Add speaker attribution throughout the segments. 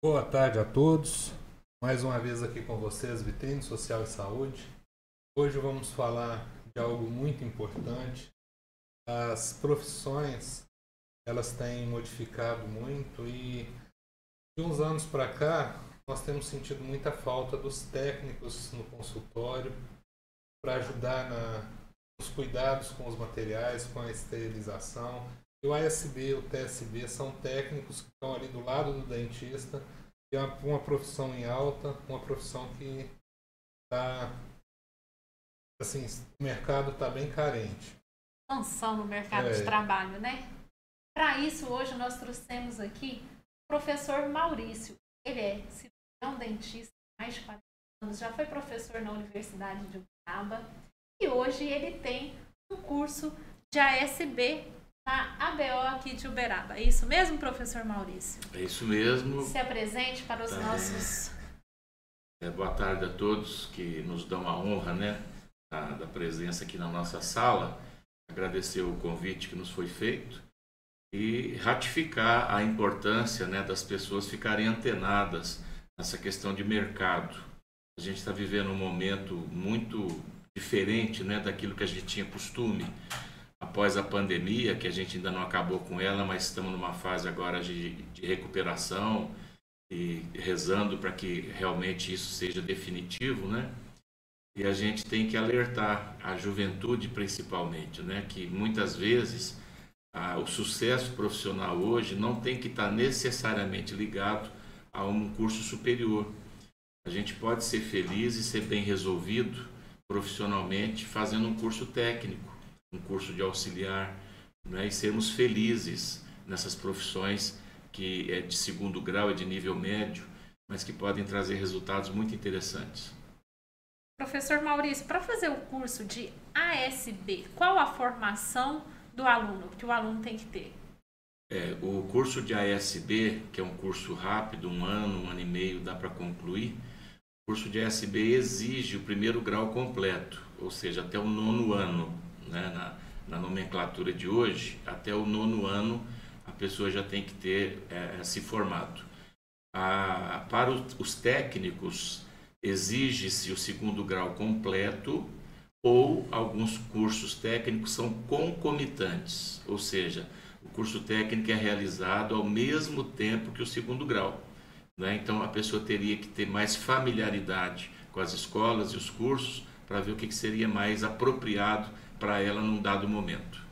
Speaker 1: Boa tarde a todos. Mais uma vez aqui com vocês, Vitrine Social e Saúde. Hoje vamos falar de algo muito importante. As profissões, elas têm modificado muito e de uns anos para cá, nós temos sentido muita falta dos técnicos no consultório para ajudar na, nos cuidados com os materiais, com a esterilização. E o ASB e o TSB são técnicos que estão ali do lado do dentista e é uma, uma profissão em alta, uma profissão que está assim, o mercado está bem carente.
Speaker 2: Expansão no mercado
Speaker 1: É.
Speaker 2: de trabalho, né? Para isso, hoje nós trouxemos aqui o professor Maurício. Ele é cirurgião dentista mais de 40 anos, já foi professor na Universidade de Uberaba e hoje ele tem um curso de ASB na ABO aqui de Uberaba. É isso mesmo, professor Maurício?
Speaker 3: É isso mesmo.
Speaker 2: Se apresente para os
Speaker 3: Tá
Speaker 2: nossos
Speaker 3: É, boa tarde a todos que nos dão a honra né, da, da presença aqui na nossa sala. Agradecer o convite que nos foi feito e ratificar a importância né, das pessoas ficarem antenadas nessa questão de mercado. A gente está vivendo um momento muito diferente né, daquilo que a gente tinha costume após a pandemia, que a gente ainda não acabou com ela, mas estamos numa fase agora de, de recuperação e rezando para que realmente isso seja definitivo, né? E a gente tem que alertar a juventude principalmente, né? Que muitas vezes ah, o sucesso profissional hoje não tem que estar necessariamente ligado a um curso superior. A gente pode ser feliz e ser bem resolvido profissionalmente fazendo um curso técnico, um curso de auxiliar, né? e sermos felizes nessas profissões que é de segundo grau, é de nível médio, mas que podem trazer resultados muito interessantes.
Speaker 2: Professor Maurício, para fazer o curso de ASB, qual a formação do aluno que o aluno tem que ter?
Speaker 3: É, o curso de ASB, que é um curso rápido, um ano, um ano e meio, dá para concluir. O curso de ASB exige o primeiro grau completo, ou seja, até o nono ano, né? na, na nomenclatura de hoje, até o nono ano a pessoa já tem que ter é, se formado. A, para os técnicos, exige-se o segundo grau completo ou alguns cursos técnicos são concomitantes, ou seja, o curso técnico é realizado ao mesmo tempo que o segundo grau. né? Então a pessoa teria que ter mais familiaridade com as escolas e os cursos para ver o que que seria mais apropriado para ela num dado momento.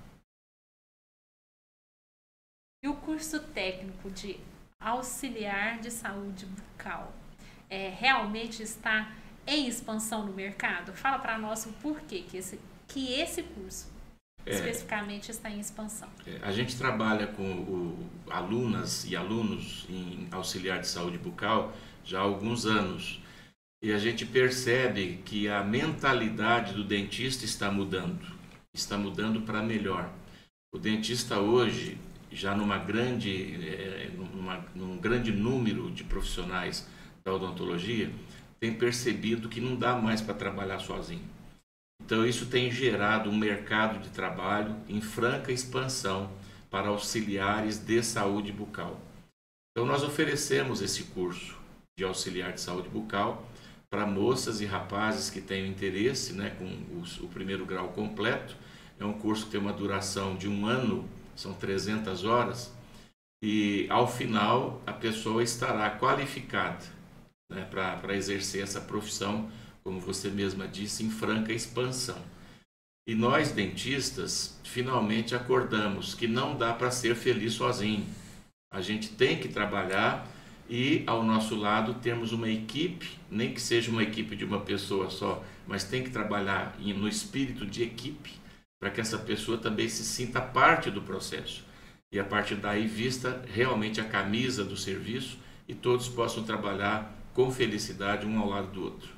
Speaker 2: E o curso técnico de auxiliar de saúde bucal é, realmente está em expansão no mercado? Fala para nós o porquê que esse, que esse curso
Speaker 3: É.
Speaker 2: especificamente está em expansão.
Speaker 3: É, A gente trabalha com o, alunas e alunos em auxiliar de saúde bucal já há alguns anos e a gente percebe que a mentalidade do dentista está mudando, está mudando para melhor. O dentista hoje, já numa grande, eh, numa, num grande número de profissionais da odontologia, tem percebido que não dá mais para trabalhar sozinho. Então, isso tem gerado um mercado de trabalho em franca expansão para auxiliares de saúde bucal. Então, nós oferecemos esse curso de auxiliar de saúde bucal para moças e rapazes que tenham interesse né, com os- o primeiro grau completo. É um curso que tem uma duração de um ano, são 300 horas, e ao final a pessoa estará qualificada né, para exercer essa profissão como você mesma disse, em franca expansão. E nós, dentistas, finalmente acordamos que não dá para ser feliz sozinho. A gente tem que trabalhar e, ao nosso lado, temos uma equipe, nem que seja uma equipe de uma pessoa só, mas tem que trabalhar no espírito de equipe para que essa pessoa também se sinta parte do processo. E a partir daí, vista realmente a camisa do serviço e todos possam trabalhar com felicidade um ao lado do outro.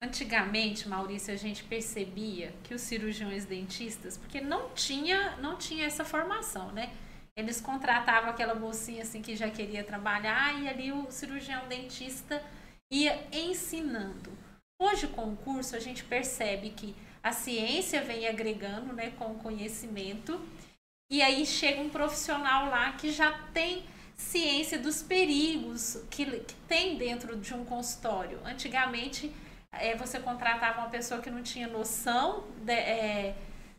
Speaker 2: Antigamente, Maurício, a gente percebia que os cirurgiões dentistas, porque não tinha, não tinha essa formação, né? Eles contratavam aquela mocinha assim que já queria trabalhar e ali o cirurgião dentista ia ensinando. Hoje, com o curso, a gente percebe que a ciência vem agregando, né, com o conhecimento, e aí chega um profissional lá que já tem ciência dos perigos que, que tem dentro de um consultório. Antigamente, é, você contratava uma pessoa que não tinha noção de, é,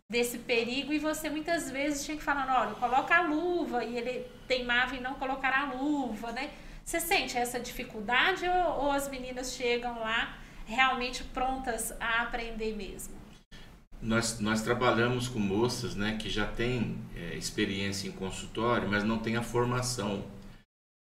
Speaker 2: desse perigo e você muitas vezes tinha que falar, olha, coloca a luva e ele teimava em não colocar a luva, né? Você sente essa dificuldade ou, ou as meninas chegam lá realmente prontas a aprender mesmo?
Speaker 3: Nós, nós trabalhamos com moças né, que já têm é, experiência em consultório, mas não têm a formação.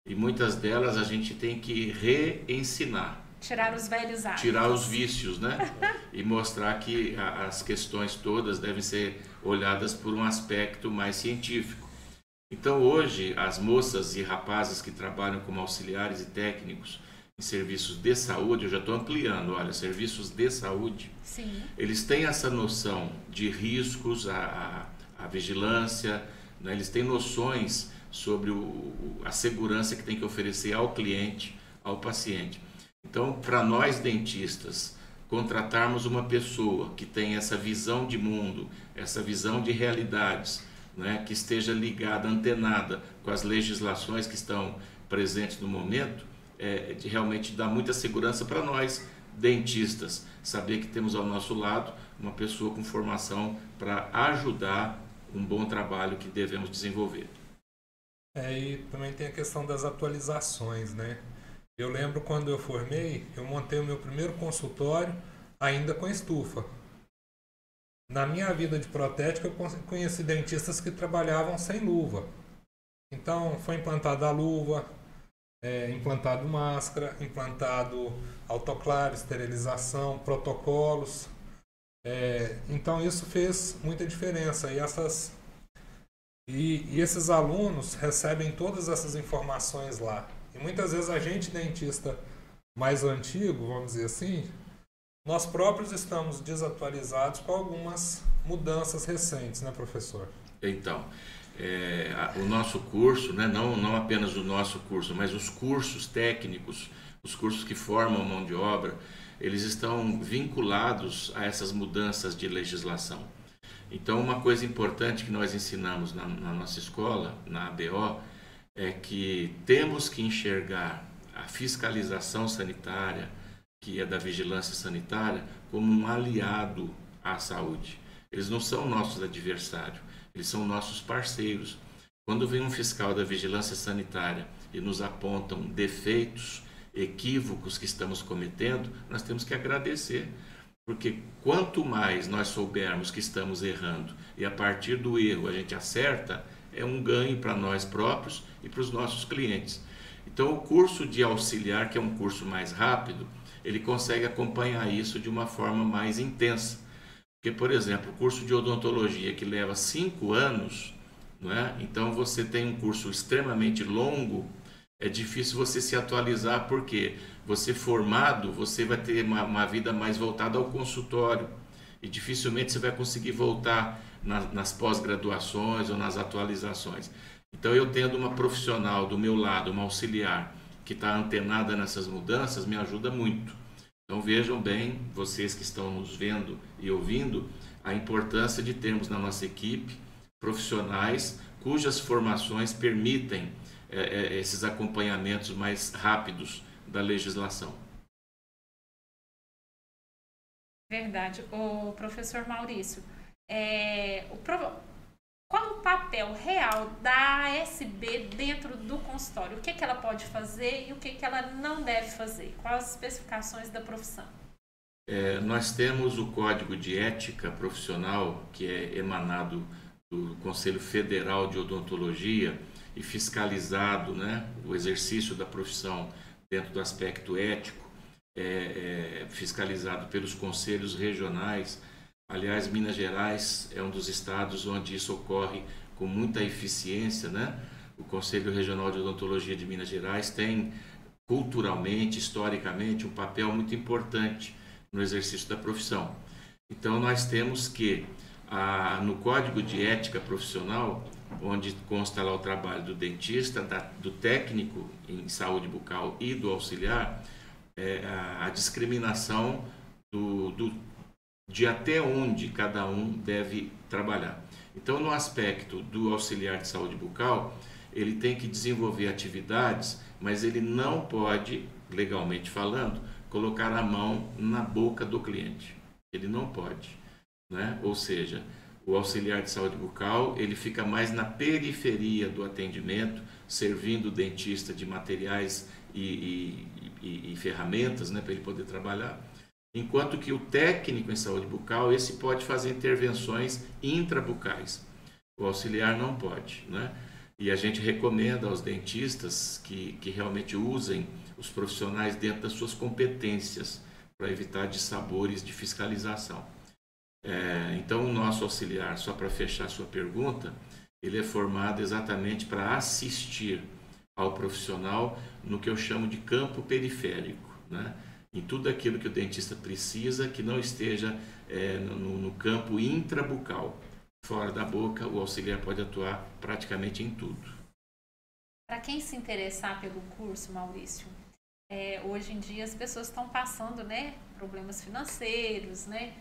Speaker 3: E muitas delas a gente tem que reensinar.
Speaker 2: Tirar os velhos hábitos.
Speaker 3: Tirar os vícios, né? e mostrar que a, as questões todas devem ser olhadas por um aspecto mais científico. Então, hoje, as moças e rapazes que trabalham como auxiliares e técnicos em serviços de saúde, eu já estou ampliando, olha, serviços de saúde,
Speaker 2: Sim.
Speaker 3: eles têm essa noção de riscos, a, a, a vigilância, né? eles têm noções sobre o, a segurança que tem que oferecer ao cliente, ao paciente. Então, para nós dentistas, contratarmos uma pessoa que tem essa visão de mundo, essa visão de realidades, né, que esteja ligada, antenada com as legislações que estão presentes no momento, é, de realmente dá muita segurança para nós, dentistas, saber que temos ao nosso lado uma pessoa com formação para ajudar um bom trabalho que devemos desenvolver.
Speaker 1: É, e também tem a questão das atualizações, né? Eu lembro quando eu formei, eu montei o meu primeiro consultório ainda com estufa. Na minha vida de protética, eu conheci dentistas que trabalhavam sem luva. Então, foi implantada a luva, é, implantado máscara, implantado autoclave, esterilização, protocolos. É, então, isso fez muita diferença. E, essas, e, e esses alunos recebem todas essas informações lá. E muitas vezes a gente, dentista mais antigo, vamos dizer assim, nós próprios estamos desatualizados com algumas mudanças recentes, né, professor?
Speaker 3: Então, é, o nosso curso, né, não, não apenas o nosso curso, mas os cursos técnicos, os cursos que formam mão de obra, eles estão vinculados a essas mudanças de legislação. Então, uma coisa importante que nós ensinamos na, na nossa escola, na ABO, é que temos que enxergar a fiscalização sanitária, que é da vigilância sanitária, como um aliado à saúde. Eles não são nossos adversários, eles são nossos parceiros. Quando vem um fiscal da vigilância sanitária e nos apontam defeitos, equívocos que estamos cometendo, nós temos que agradecer. Porque quanto mais nós soubermos que estamos errando e a partir do erro a gente acerta, é um ganho para nós próprios e para os nossos clientes. Então, o curso de auxiliar, que é um curso mais rápido, ele consegue acompanhar isso de uma forma mais intensa. Porque, por exemplo, o curso de odontologia que leva cinco anos, não é? então você tem um curso extremamente longo, é difícil você se atualizar, porque você formado, você vai ter uma, uma vida mais voltada ao consultório e dificilmente você vai conseguir voltar na, nas pós-graduações ou nas atualizações. Então, eu tendo uma profissional do meu lado, uma auxiliar, que está antenada nessas mudanças, me ajuda muito. Então, vejam bem, vocês que estão nos vendo e ouvindo, a importância de termos na nossa equipe profissionais cujas formações permitem é, é, esses acompanhamentos mais rápidos da legislação.
Speaker 2: Verdade. O professor Maurício, é, o, qual o papel real da ASB dentro do consultório? O que, que ela pode fazer e o que, que ela não deve fazer? Quais as especificações da profissão?
Speaker 3: É, nós temos o Código de Ética Profissional, que é emanado do Conselho Federal de Odontologia e fiscalizado né, o exercício da profissão dentro do aspecto ético, é, é, fiscalizado pelos conselhos regionais Aliás, Minas Gerais é um dos estados onde isso ocorre com muita eficiência, né? O Conselho Regional de Odontologia de Minas Gerais tem culturalmente, historicamente, um papel muito importante no exercício da profissão. Então, nós temos que, a, no Código de Ética Profissional, onde consta lá o trabalho do dentista, da, do técnico em saúde bucal e do auxiliar, é, a, a discriminação do, do de até onde cada um deve trabalhar. Então, no aspecto do auxiliar de saúde bucal, ele tem que desenvolver atividades, mas ele não pode, legalmente falando, colocar a mão na boca do cliente. Ele não pode, né? Ou seja, o auxiliar de saúde bucal ele fica mais na periferia do atendimento, servindo o dentista de materiais e, e, e, e ferramentas, né, para ele poder trabalhar. Enquanto que o técnico em saúde bucal esse pode fazer intervenções intrabucais. O auxiliar não pode, né? E a gente recomenda aos dentistas que, que realmente usem os profissionais dentro das suas competências para evitar dissabores de fiscalização. É, então, o nosso auxiliar, só para fechar sua pergunta, ele é formado exatamente para assistir ao profissional no que eu chamo de campo periférico, né? Em tudo aquilo que o dentista precisa que não esteja é, no, no campo intrabucal. Fora da boca, o auxiliar pode atuar praticamente em tudo.
Speaker 2: Para quem se interessar pelo curso, Maurício, é, hoje em dia as pessoas estão passando né, problemas financeiros, né?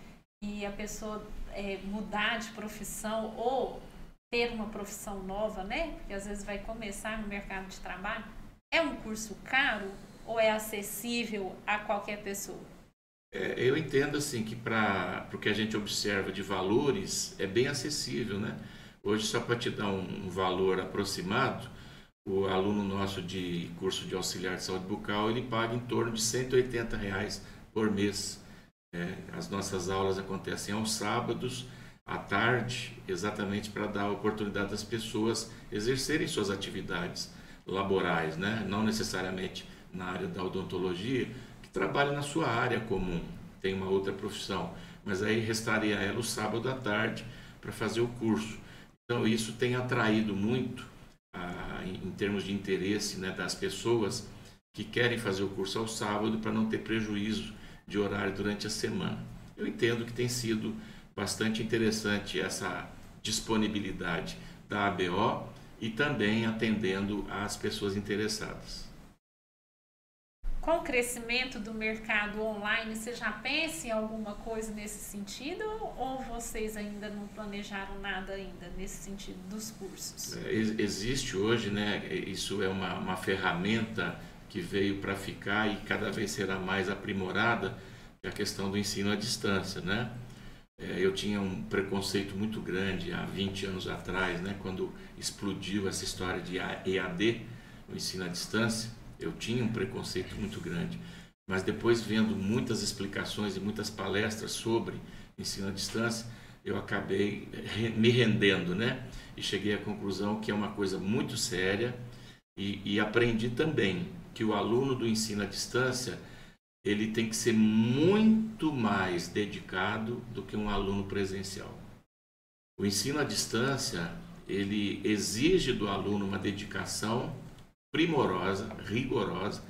Speaker 2: E a pessoa é, mudar de profissão ou ter uma profissão nova, né? Porque às vezes vai começar no mercado de trabalho. É um curso caro ou é acessível a qualquer pessoa?
Speaker 3: É, eu entendo assim que para o que a gente observa de valores é bem acessível, né? Hoje só para te dar um, um, valor aproximado, o aluno nosso de curso de auxiliar de saúde bucal ele paga em torno de 180 reais por mês. É, as nossas aulas acontecem aos sábados à tarde, exatamente para dar a oportunidade das pessoas exercerem suas atividades laborais, né? não necessariamente na área da odontologia, que trabalha na sua área comum, tem uma outra profissão, mas aí restaria ela o sábado à tarde para fazer o curso. Então isso tem atraído muito, ah, em, em, termos de interesse né, das pessoas que querem fazer o curso ao sábado para não ter prejuízo de horário durante a semana. Eu entendo que tem sido bastante interessante essa disponibilidade da ABO e também atendendo às pessoas interessadas.
Speaker 2: Com o crescimento do mercado online, você já pensa em alguma coisa nesse sentido ou vocês ainda não planejaram nada ainda nesse sentido dos cursos?
Speaker 3: É, existe hoje, né? Isso é uma, uma ferramenta que veio para ficar e cada vez será mais aprimorada, é a questão do ensino à distância, né? É, eu tinha um preconceito muito grande há 20 anos atrás, né, quando explodiu essa história de EAD, o ensino à distância. Eu tinha um preconceito muito grande. Mas depois, vendo muitas explicações e muitas palestras sobre ensino à distância, eu acabei me rendendo, né? E cheguei à conclusão que é uma coisa muito séria e, e aprendi também que o aluno do ensino à distância ele tem que ser muito mais dedicado do que um aluno presencial. O ensino à distância, ele exige do aluno uma dedicação primorosa, rigorosa,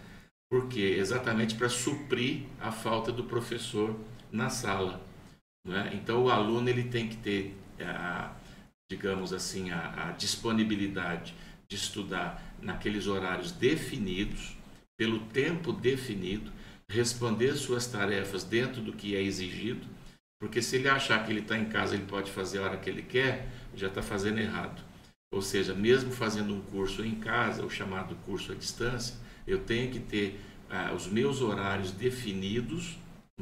Speaker 3: porque exatamente para suprir a falta do professor na sala. É? Então o aluno ele tem que ter, a, digamos assim, a, a disponibilidade de estudar naqueles horários definidos, pelo tempo definido, responder suas tarefas dentro do que é exigido, porque se ele achar que ele está em casa, ele pode fazer a hora que ele quer, já está fazendo errado. Ou seja, mesmo fazendo um curso em casa, o chamado curso à distância, eu tenho que ter ah, os meus horários definidos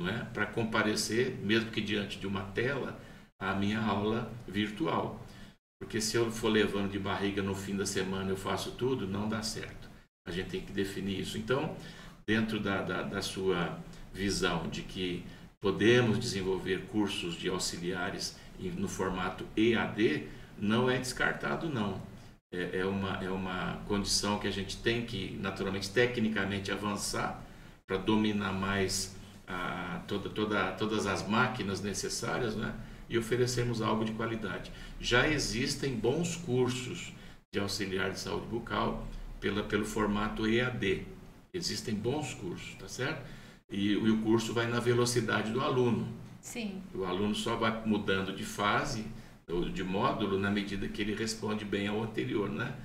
Speaker 3: é, para comparecer, mesmo que diante de uma tela, à minha aula virtual. Porque se eu for levando de barriga no fim da semana eu faço tudo, não dá certo. A gente tem que definir isso. Então, dentro da, da, da sua visão de que podemos desenvolver cursos de auxiliares no formato EAD, não é descartado não. É, é, uma, é uma condição que a gente tem que, naturalmente, tecnicamente avançar para dominar mais a, toda, toda, todas as máquinas necessárias né? e oferecermos algo de qualidade. Já existem bons cursos de auxiliar de saúde bucal pela, pelo formato EAD, Existem bons cursos, tá certo? E, e o curso vai na velocidade do aluno.
Speaker 2: Sim.
Speaker 3: O aluno só vai mudando de fase de módulo na medida que ele responde bem ao anterior, né?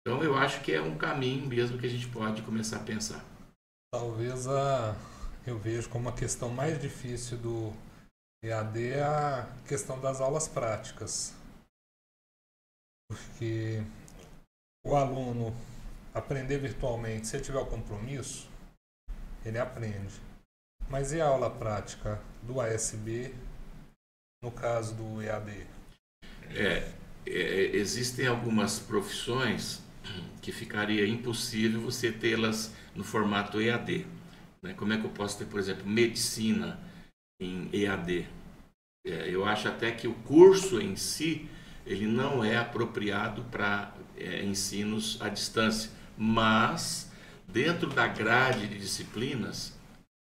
Speaker 3: Então eu acho que é um caminho mesmo que a gente pode começar a pensar.
Speaker 1: Talvez a eu vejo como a questão mais difícil do EAD é a questão das aulas práticas. Porque o aluno aprender virtualmente, se ele tiver o compromisso, ele aprende. Mas e a aula prática do ASB no caso do EAD?
Speaker 3: É, é, existem algumas profissões que ficaria impossível você tê-las no formato EAD. Né? Como é que eu posso ter, por exemplo, medicina em EAD? É, eu acho até que o curso em si ele não é apropriado para é, ensinos à distância, mas dentro da grade de disciplinas,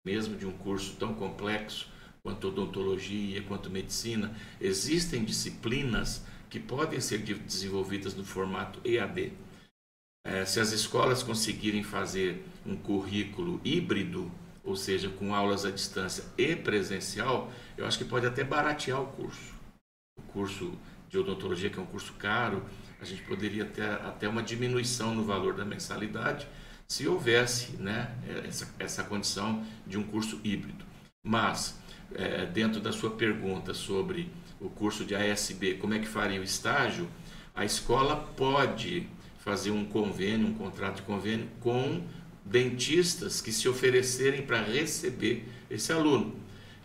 Speaker 3: mesmo de um curso tão complexo quanto odontologia, quanto medicina, existem disciplinas que podem ser desenvolvidas no formato EAD. É, se as escolas conseguirem fazer um currículo híbrido, ou seja, com aulas à distância e presencial, eu acho que pode até baratear o curso. O curso de odontologia, que é um curso caro, a gente poderia ter até uma diminuição no valor da mensalidade se houvesse né, essa, essa condição de um curso híbrido. Mas, é, dentro da sua pergunta sobre o curso de ASB, como é que faria o estágio, a escola pode fazer um convênio, um contrato de convênio com dentistas que se oferecerem para receber esse aluno.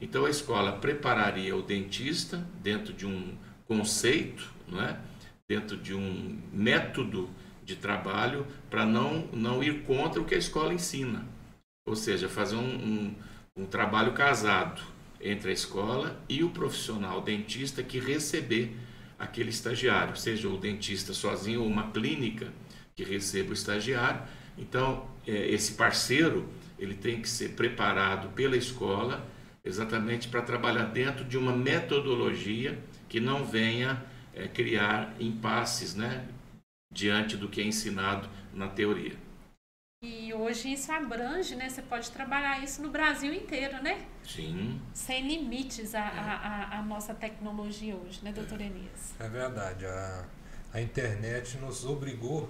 Speaker 3: Então a escola prepararia o dentista dentro de um conceito, não é? dentro de um método de trabalho para não, não ir contra o que a escola ensina. Ou seja, fazer um, um, um trabalho casado entre a escola e o profissional dentista que receber aquele estagiário, seja o dentista sozinho ou uma clínica que receba o estagiário. Então, é, esse parceiro ele tem que ser preparado pela escola exatamente para trabalhar dentro de uma metodologia que não venha é, criar impasses né, diante do que é ensinado na teoria.
Speaker 2: E hoje isso abrange, né? Você pode trabalhar isso no Brasil inteiro, né?
Speaker 3: Sim.
Speaker 2: Sem limites a, a, a, a nossa tecnologia hoje, né, doutor Elias?
Speaker 1: É verdade. A, a internet nos obrigou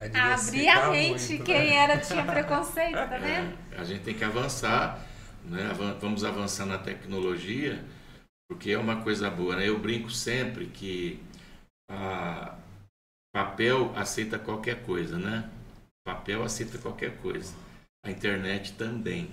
Speaker 2: a, a abrir a mente. Muito, Quem né? era tinha preconceito, tá vendo?
Speaker 3: É, a gente tem que avançar, né? Vamos avançar na tecnologia, porque é uma coisa boa, né? Eu brinco sempre que a papel aceita qualquer coisa, né? Papel aceita qualquer coisa. A internet também.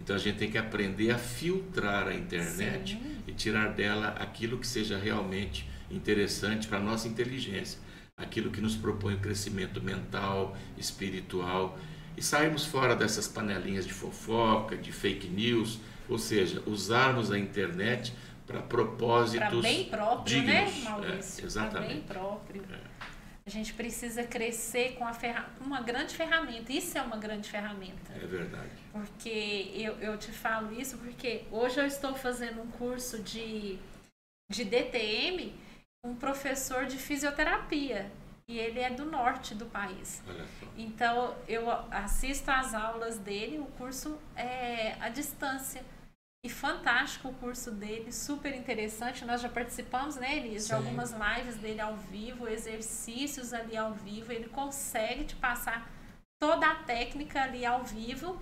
Speaker 3: Então a gente tem que aprender a filtrar a internet Sim. e tirar dela aquilo que seja realmente interessante para a nossa inteligência, aquilo que nos propõe o crescimento mental, espiritual e sairmos fora dessas panelinhas de fofoca, de fake news, ou seja, usarmos a internet para propósitos pra
Speaker 2: bem próprio,
Speaker 3: né,
Speaker 2: dignos. né, Maurício?
Speaker 3: É, exatamente.
Speaker 2: Pra bem próprio. É. A gente precisa crescer com, uma grande ferramenta. Isso é uma grande ferramenta.
Speaker 3: É verdade.
Speaker 2: Porque eu, eu te falo isso porque hoje eu estou fazendo um curso de, de DTM um professor de fisioterapia. E ele é do norte do país. Então eu assisto às aulas dele, o curso é à distância. E fantástico o curso dele, super interessante. Nós já participamos, né, Elis, de algumas lives dele ao vivo, exercícios ali ao vivo. Ele consegue te passar toda a técnica ali ao vivo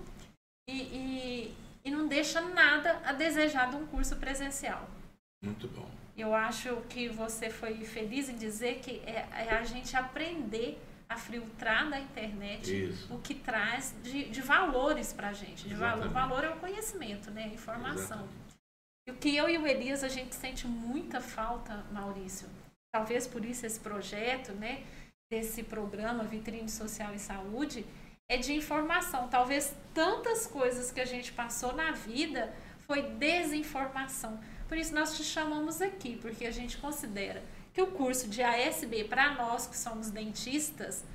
Speaker 2: e, e, e não deixa nada a desejar de um curso presencial.
Speaker 3: Muito bom.
Speaker 2: Eu acho que você foi feliz em dizer que é, é a gente aprender a filtrar da internet
Speaker 3: Isso.
Speaker 2: o que traz de, de valores para a gente. De valor, valor é o conhecimento, né? A informação. Exatamente. E o que eu e o Elias a gente sente muita falta, Maurício. Talvez por isso esse projeto, né? Desse programa Vitrine Social e Saúde é de informação. Talvez tantas coisas que a gente passou na vida foi desinformação. Por isso nós te chamamos aqui, porque a gente considera que o curso de ASB, para nós que somos dentistas,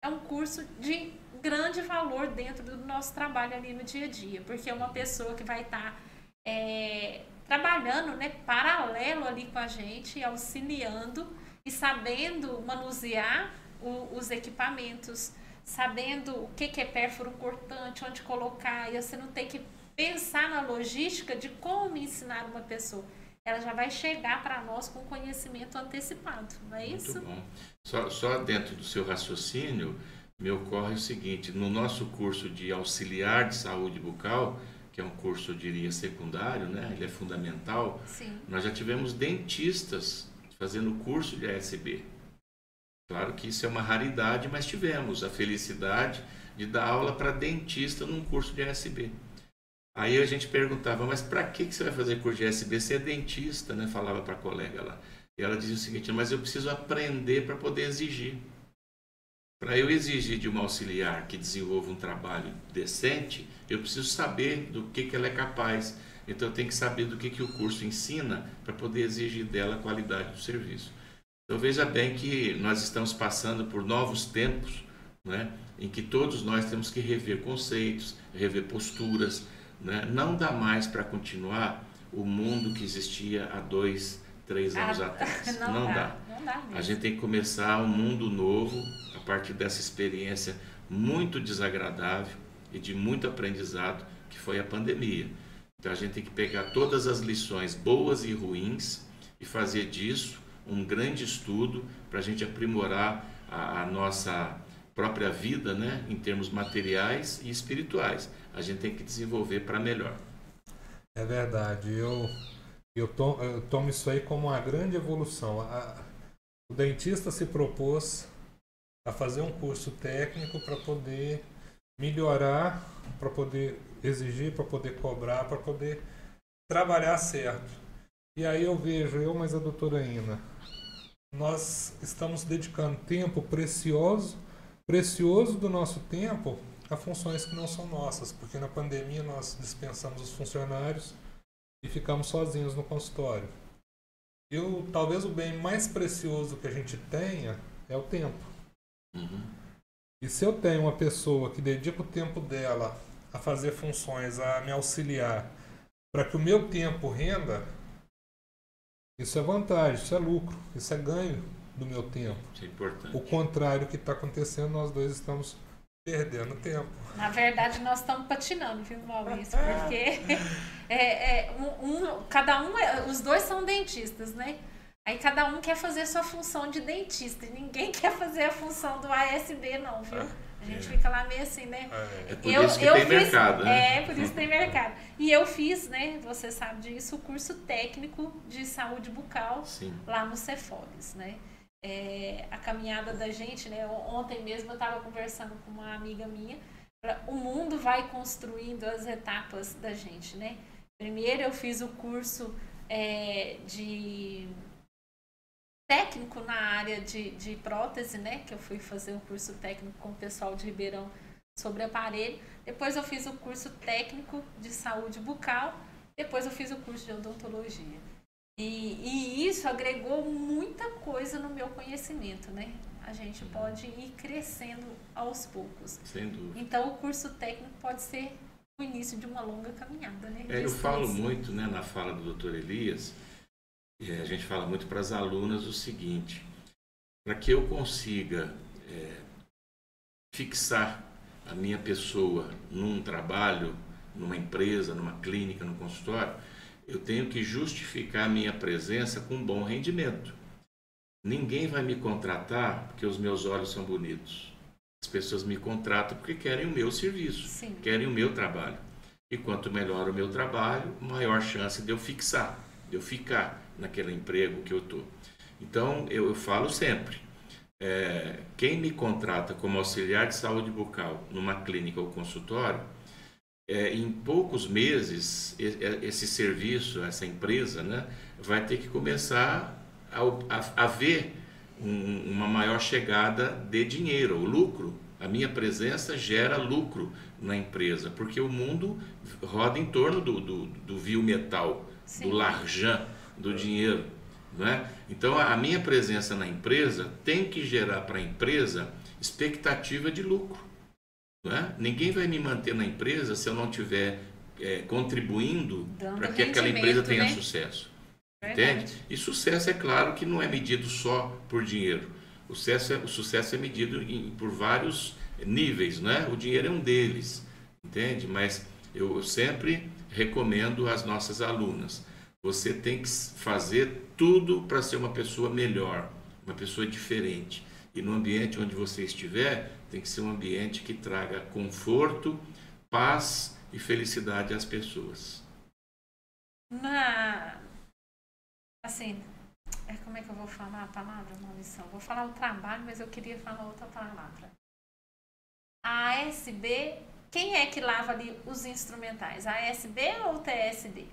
Speaker 2: é um curso de grande valor dentro do nosso trabalho ali no dia a dia, porque é uma pessoa que vai estar tá, é, trabalhando né, paralelo ali com a gente, auxiliando e sabendo manusear o, os equipamentos, sabendo o que, que é pérfuro cortante, onde colocar, e você não tem que pensar na logística de como ensinar uma pessoa ela já vai chegar para nós com conhecimento antecipado, não é isso?
Speaker 3: Muito bom. Só, só dentro do seu raciocínio, me ocorre o seguinte: no nosso curso de auxiliar de saúde bucal, que é um curso, eu diria, secundário, né? ele é fundamental,
Speaker 2: Sim.
Speaker 3: nós já tivemos dentistas fazendo curso de ASB. Claro que isso é uma raridade, mas tivemos a felicidade de dar aula para dentista num curso de ASB. Aí a gente perguntava, mas para que, que você vai fazer curso de ASB? Você é dentista, né? Falava para a colega lá. E ela dizia o seguinte, mas eu preciso aprender para poder exigir. Para eu exigir de uma auxiliar que desenvolva um trabalho decente, eu preciso saber do que, que ela é capaz. Então eu tenho que saber do que, que o curso ensina para poder exigir dela a qualidade do serviço. Então veja bem que nós estamos passando por novos tempos, né, em que todos nós temos que rever conceitos, rever posturas. Né? Não dá mais para continuar o mundo que existia há dois, três anos ah, atrás.
Speaker 2: Não, não dá. dá. Não dá
Speaker 3: a gente tem que começar um mundo novo a partir dessa experiência muito desagradável e de muito aprendizado que foi a pandemia. Então a gente tem que pegar todas as lições boas e ruins e fazer disso um grande estudo para a gente aprimorar a, a, nossa própria vida, né, em termos materiais e espirituais. A gente tem que desenvolver para melhor.
Speaker 1: É verdade. Eu, eu, tomo, eu tomo isso aí como uma grande evolução. A, o dentista se propôs a fazer um curso técnico para poder melhorar, para poder exigir, para poder cobrar, para poder trabalhar certo. E aí eu vejo, eu mais a doutora Ina, nós estamos dedicando tempo precioso, precioso do nosso tempo a funções que não são nossas, porque na pandemia nós dispensamos os funcionários e ficamos sozinhos no consultório. Eu, talvez o bem mais precioso que a gente tenha é o tempo. Uhum. E se eu tenho uma pessoa que dedica o tempo dela a fazer funções, a me auxiliar, para que o meu tempo renda, isso é vantagem, isso é lucro, isso é ganho do meu tempo.
Speaker 3: Isso é importante.
Speaker 1: O contrário que está acontecendo, nós dois estamos perdendo tempo.
Speaker 2: Na verdade, nós estamos patinando, viu, Maurício? Porque é, é, um, um, cada um, é, os dois são dentistas, né? Aí cada um quer fazer sua função de dentista. Ninguém quer fazer a função do ASB, não, viu? Ah. A gente é. fica lá meio assim, né?
Speaker 3: É, é por eu, isso que eu tem fiz, mercado,
Speaker 2: né? É, por isso tem mercado. E eu fiz, né, você sabe disso, o curso técnico de saúde bucal Sim. lá no Cefoles, né? É, a caminhada da gente, né? Ontem mesmo eu estava conversando com uma amiga minha, o mundo vai construindo as etapas da gente, né? Primeiro eu fiz o curso é, de técnico na área de, de prótese, né? Que eu fui fazer um curso técnico com o pessoal de Ribeirão sobre aparelho. Depois eu fiz o curso técnico de saúde bucal. Depois eu fiz o curso de odontologia. E, e isso agregou muita coisa no meu conhecimento, né? A gente pode ir crescendo aos poucos.
Speaker 3: Sem dúvida.
Speaker 2: Então o curso técnico pode ser o início de uma longa caminhada, né?
Speaker 3: É, eu falo muito, né, na fala do Dr. Elias, é, a gente fala muito para as alunas o seguinte: para que eu consiga é, fixar a minha pessoa num trabalho, numa empresa, numa clínica, num consultório, eu tenho que justificar a minha presença com um bom rendimento. Ninguém vai me contratar porque os meus olhos são bonitos. As pessoas me contratam porque querem o meu serviço,
Speaker 2: Sim.
Speaker 3: querem o meu trabalho. E quanto melhor o meu trabalho, maior chance de eu fixar, de eu ficar naquele emprego que eu estou. Então, eu, eu, falo sempre, é, quem me contrata como auxiliar de saúde bucal numa clínica ou consultório, é, em poucos meses, esse serviço, essa empresa, né, vai ter que começar a, a, a ver um, uma maior chegada de dinheiro, o lucro. A minha presença gera lucro na empresa, porque o mundo roda em torno do, do, do vil metal, Sim. do larjan do dinheiro. Né? Então, a minha presença na empresa tem que gerar para a empresa expectativa de lucro. Né? Ninguém vai me manter na empresa se eu não estiver é, contribuindo para que aquela empresa tenha né? sucesso. Verdade. Entende? E sucesso, é claro, que não é medido só por dinheiro. O sucesso é, o sucesso é medido em, por vários níveis, né? O dinheiro é um deles, entende? Mas eu sempre recomendo às nossas alunas você tem que fazer tudo para ser uma pessoa melhor, uma pessoa diferente. E no ambiente onde você estiver, tem que ser um ambiente que traga conforto, paz e felicidade às pessoas.
Speaker 2: Na assim, É, como é que eu vou falar a palavra, Maurício? Vou falar o trabalho, mas eu queria falar outra palavra. A ASB, quem é que lava ali os instrumentais? A ASB ou o TSD?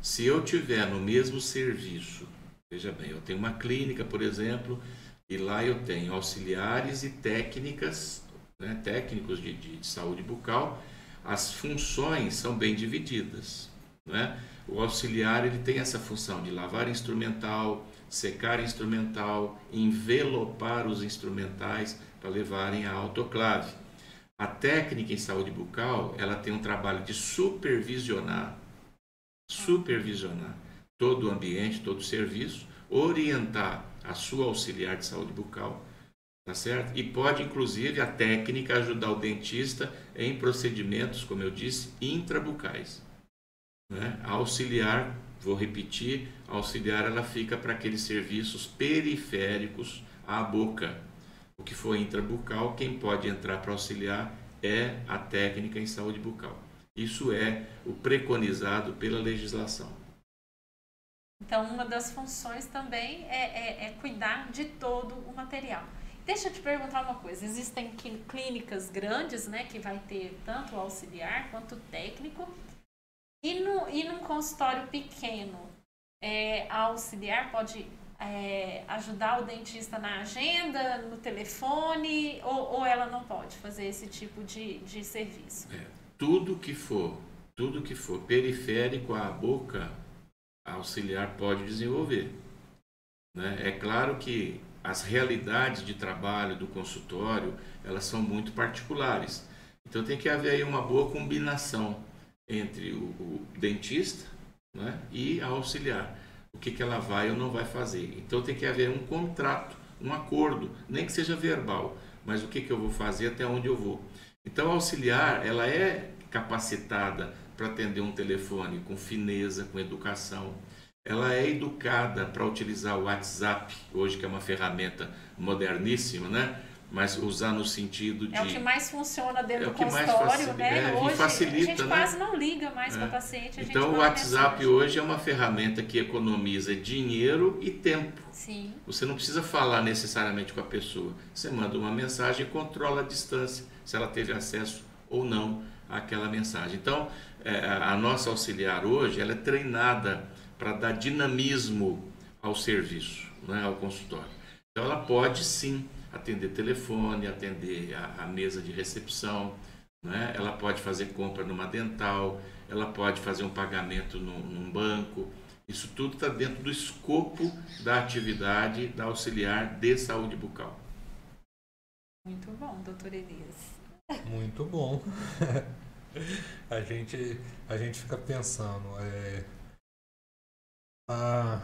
Speaker 3: Se eu tiver no mesmo serviço, veja bem, eu tenho uma clínica, por exemplo, e lá eu tenho auxiliares e técnicas, né, técnicos de, de, de saúde bucal, as funções são bem divididas. Né? O auxiliar ele tem essa função de lavar instrumental, secar instrumental, envelopar os instrumentais para levarem à autoclave. A técnica em saúde bucal, ela tem um trabalho de supervisionar, supervisionar todo o ambiente, todo o serviço, orientar a sua auxiliar de saúde bucal, tá certo? E pode inclusive a técnica ajudar o dentista em procedimentos, como eu disse, intrabucais. Né? A auxiliar, vou repetir, a auxiliar ela fica para aqueles serviços periféricos à boca. O que for intrabucal, quem pode entrar para auxiliar é a técnica em saúde bucal. Isso é o preconizado pela legislação.
Speaker 2: Então, uma das funções também é, é, é, cuidar de todo o material. Deixa eu te perguntar uma coisa: existem clínicas grandes, né, que vai ter tanto auxiliar quanto técnico, e, no, e num consultório pequeno, é, a auxiliar pode é, ajudar o dentista na agenda, no telefone, ou, ou ela não pode fazer esse tipo de, de serviço?
Speaker 3: É, tudo que for, tudo que for periférico à boca auxiliar pode desenvolver. Né? É claro que as realidades de trabalho do consultório elas são muito particulares. Então tem que haver aí uma boa combinação entre o, o dentista né, e a auxiliar. O que, que ela vai ou não vai fazer. Então tem que haver um contrato, um acordo, nem que seja verbal, mas o que, que eu vou fazer até onde eu vou. Então a auxiliar ela é capacitada para atender um telefone com fineza, com educação. Ela é educada para utilizar o WhatsApp, hoje que é uma ferramenta moderníssima, né? Mas usar no sentido de.
Speaker 2: É o que mais funciona dentro é do consultório, né?
Speaker 3: É, hoje facilita, a
Speaker 2: gente
Speaker 3: né?
Speaker 2: quase não liga mais é. para o paciente.
Speaker 3: então o WhatsApp mensagem. hoje é uma ferramenta que economiza dinheiro e tempo.
Speaker 2: Sim.
Speaker 3: Você não precisa falar necessariamente com a pessoa. Você manda uma mensagem e controla a distância, se ela teve acesso ou não àquela mensagem. Então, é, a nossa auxiliar hoje ela é treinada para dar dinamismo ao serviço, né, ao consultório. Então ela pode sim atender telefone, atender a, a mesa de recepção, né? ela pode fazer compra numa dental, ela pode fazer um pagamento no, num banco. Isso tudo está dentro do escopo da atividade da auxiliar de saúde bucal.
Speaker 2: Muito bom, doutor Elias.
Speaker 1: Muito bom. a gente, a gente fica pensando, é, a,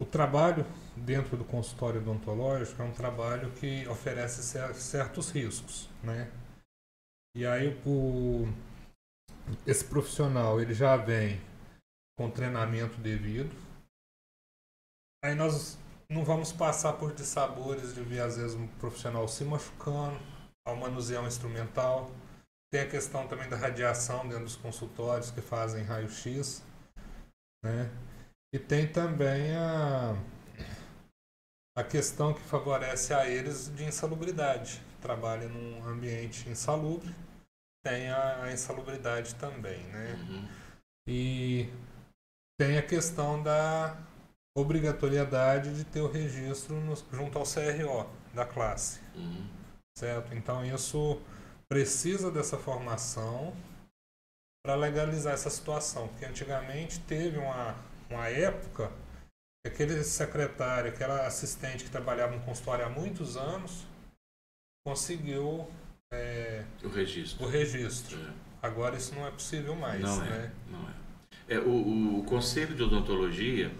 Speaker 1: o trabalho dentro do consultório odontológico é um trabalho que oferece certos riscos, né? E aí o, esse profissional ele já vem com treinamento devido. Aí nós não vamos passar por dissabores de ver às vezes um profissional se machucando ao manusear um instrumental tem a questão também da radiação dentro dos consultórios que fazem raio-x, né? E tem também a, a questão que favorece a eles de insalubridade. Trabalha num ambiente insalubre, tem a, a insalubridade também, né? Uhum. E tem a questão da obrigatoriedade de ter o registro no, junto ao CRO da classe, uhum. Certo? Então isso precisa dessa formação para legalizar essa situação. Porque antigamente teve uma, uma época que aquele secretário, aquela assistente que trabalhava no consultório há muitos anos, conseguiu é,
Speaker 3: o registro.
Speaker 1: O registro. É. Agora isso não é possível mais.
Speaker 3: Não
Speaker 1: é,
Speaker 3: né? Não é. é o, o, o Conselho de Odontologia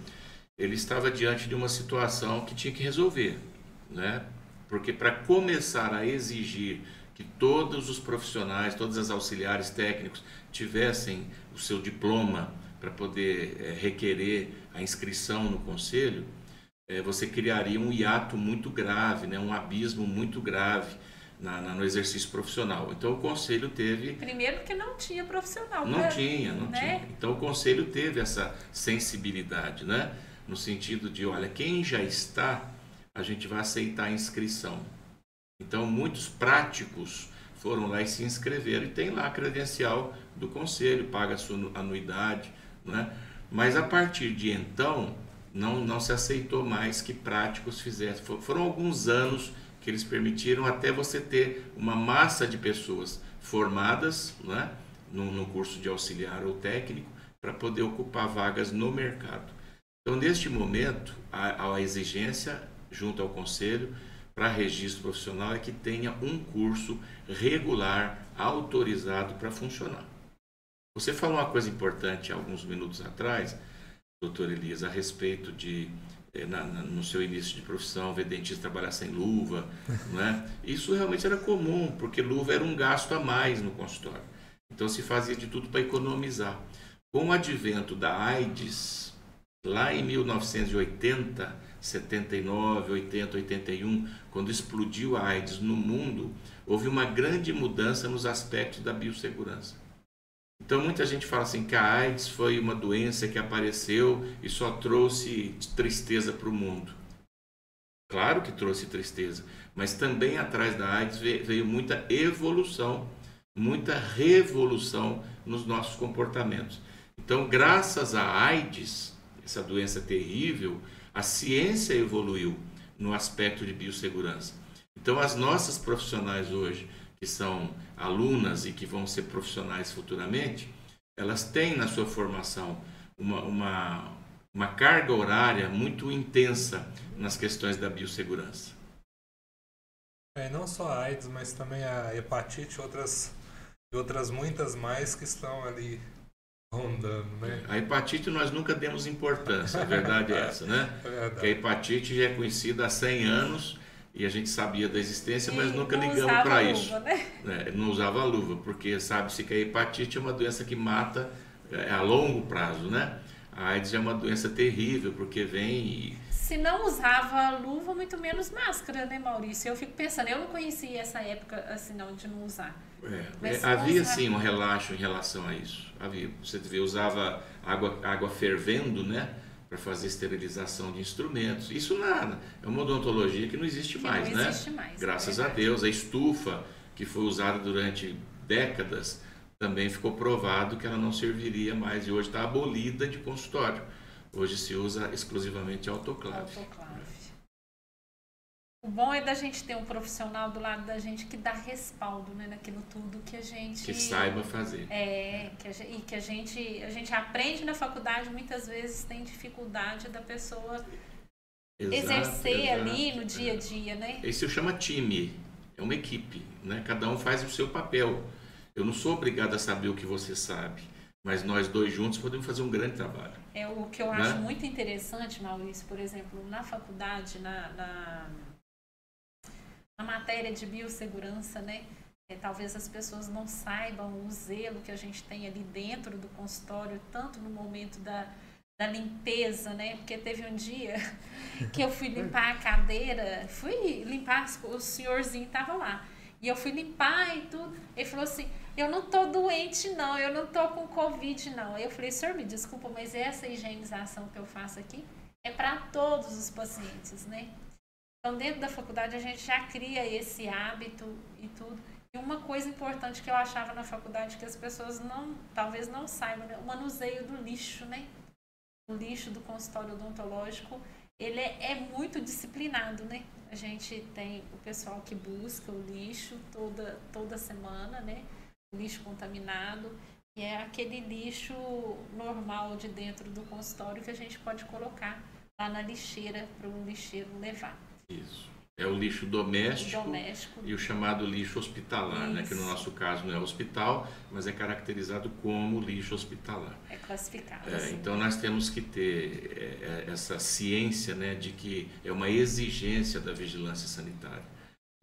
Speaker 3: ele estava diante de uma situação que tinha que resolver, né? Porque para começar a exigir que todos os profissionais, todos os auxiliares técnicos tivessem o seu diploma para poder é, requerer a inscrição no conselho, é, você criaria um hiato muito grave, né, um abismo muito grave na, na, no exercício profissional. Então o conselho teve.
Speaker 2: Primeiro que não tinha profissional.
Speaker 3: Não né? tinha, não né? tinha. Então o conselho teve essa sensibilidade, né? no sentido de, olha, quem já está, a gente vai aceitar a inscrição. Então, muitos práticos foram lá e se inscreveram e tem lá a credencial do conselho, paga a sua anuidade, né? Mas a partir de então, não, não se aceitou mais que práticos fizessem. Foram alguns anos que eles permitiram até você ter uma massa de pessoas formadas né, no, no curso de auxiliar ou técnico para poder ocupar vagas no mercado. Então, neste momento, a, a exigência junto ao conselho para registro profissional é que tenha um curso regular, autorizado para funcionar. Você falou uma coisa importante alguns minutos atrás, doutor Elias, a respeito de eh, na, na, no seu início de profissão, ver dentista trabalhar sem luva, né? Isso realmente era comum, porque luva era um gasto a mais no consultório. Então se fazia de tudo para economizar. Com o advento da AIDS, lá em 1980, 79, 80, 81, quando explodiu a AIDS no mundo, houve uma grande mudança nos aspectos da biossegurança. Então muita gente fala assim que a AIDS foi uma doença que apareceu e só trouxe tristeza para o mundo. Claro que trouxe tristeza, mas também atrás da AIDS veio muita evolução, muita revolução nos nossos comportamentos. Então, graças à AIDS, essa doença terrível, a ciência evoluiu no aspecto de biossegurança. Então, as nossas profissionais hoje, que são alunas e que vão ser profissionais futuramente, elas têm na sua formação uma, uma, uma carga horária muito intensa nas questões da biossegurança.
Speaker 1: É, não só a AIDS, mas também a hepatite outras, e outras muitas mais que estão ali rondando, né?
Speaker 3: A hepatite nós nunca demos importância, a verdade é essa, né? É verdade. Porque a hepatite já é conhecida há 100 anos e a gente sabia da existência, mas e nunca ligamos para isso. Né? É, não usava luva, porque sabe-se que a hepatite é uma doença que mata é, a longo prazo, né? A AIDS é uma doença terrível, porque vem e...
Speaker 2: Se não usava luva, muito menos máscara, né, Maurício? Eu fico pensando, eu não conhecia essa época assim, não, de não usar.
Speaker 3: É, é, havia sim um relaxo em relação a isso. Havia. Você vê, usava água, água fervendo, né? para fazer esterilização de instrumentos. Isso nada, é uma odontologia que não existe
Speaker 2: que
Speaker 3: mais,
Speaker 2: não
Speaker 3: né?
Speaker 2: Existe mais,
Speaker 3: Graças
Speaker 2: é
Speaker 3: a Deus, a estufa que foi usada durante décadas também ficou provado que ela não serviria mais e hoje está abolida de consultório. Hoje se usa exclusivamente autoclave.
Speaker 2: autoclave. O bom é da gente ter um profissional do lado da gente que dá respaldo né, naquilo tudo que a gente.
Speaker 3: Que saiba fazer.
Speaker 2: É, que a, e que a gente, a gente aprende na faculdade, muitas vezes tem dificuldade da pessoa exato, exercer exato, ali no dia a dia, né?
Speaker 3: Isso chama time, é uma equipe, né? Cada um faz o seu papel. Eu não sou obrigado a saber o que você sabe, mas nós dois juntos podemos fazer um grande trabalho.
Speaker 2: É o que eu né? acho muito interessante, Maurício, por exemplo, na faculdade, na, na a matéria de biossegurança, né? É, talvez as pessoas não saibam o zelo que a gente tem ali dentro do consultório, tanto no momento da, da limpeza, né? Porque teve um dia que eu fui limpar a cadeira, fui limpar, o senhorzinho estava lá. E eu fui limpar e tudo. Ele falou assim: Eu não tô doente, não, eu não tô com Covid, não. Eu falei: Senhor, me desculpa, mas essa higienização que eu faço aqui é para todos os pacientes, né? Então, dentro da faculdade, a gente já cria esse hábito e tudo. E uma coisa importante que eu achava na faculdade que as pessoas não, talvez não saibam, né? o manuseio do lixo, né? O lixo do consultório odontológico, ele é, é muito disciplinado, né? A gente tem o pessoal que busca o lixo toda, toda semana, né? O lixo contaminado, e é aquele lixo normal de dentro do consultório que a gente pode colocar lá na lixeira para o lixeiro levar.
Speaker 3: Isso. É o lixo doméstico,
Speaker 2: doméstico.
Speaker 3: e o chamado lixo hospitalar, né? que no nosso caso não é hospital, mas é caracterizado como lixo hospitalar.
Speaker 2: É classificado.
Speaker 3: É,
Speaker 2: assim.
Speaker 3: Então nós temos que ter é, é, essa ciência né, de que é uma exigência da vigilância sanitária,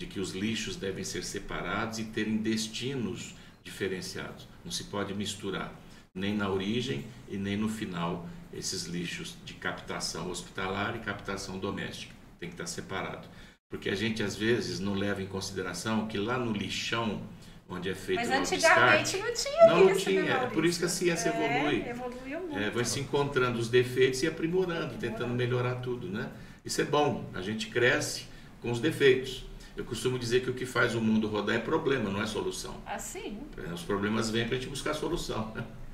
Speaker 3: de que os lixos devem ser separados e terem destinos diferenciados. Não se pode misturar nem na origem e nem no final esses lixos de captação hospitalar e captação doméstica tem que estar separado. Porque a gente às vezes não leva em consideração que lá no lixão onde é feito
Speaker 2: Mas
Speaker 3: o
Speaker 2: antigamente não tinha
Speaker 3: Não, não
Speaker 2: isso,
Speaker 3: tinha.
Speaker 2: né,
Speaker 3: É
Speaker 2: Maurício?
Speaker 3: por isso que a ciência
Speaker 2: É,
Speaker 3: evolui.
Speaker 2: evoluiu muito.
Speaker 3: É, vai se encontrando os defeitos e aprimorando, tentando melhorar tudo, né? Isso é bom, a gente cresce com os defeitos. Eu costumo dizer que o que faz o mundo rodar é problema, não é solução.
Speaker 2: Assim,
Speaker 3: É, Os problemas vêm para a gente buscar solução.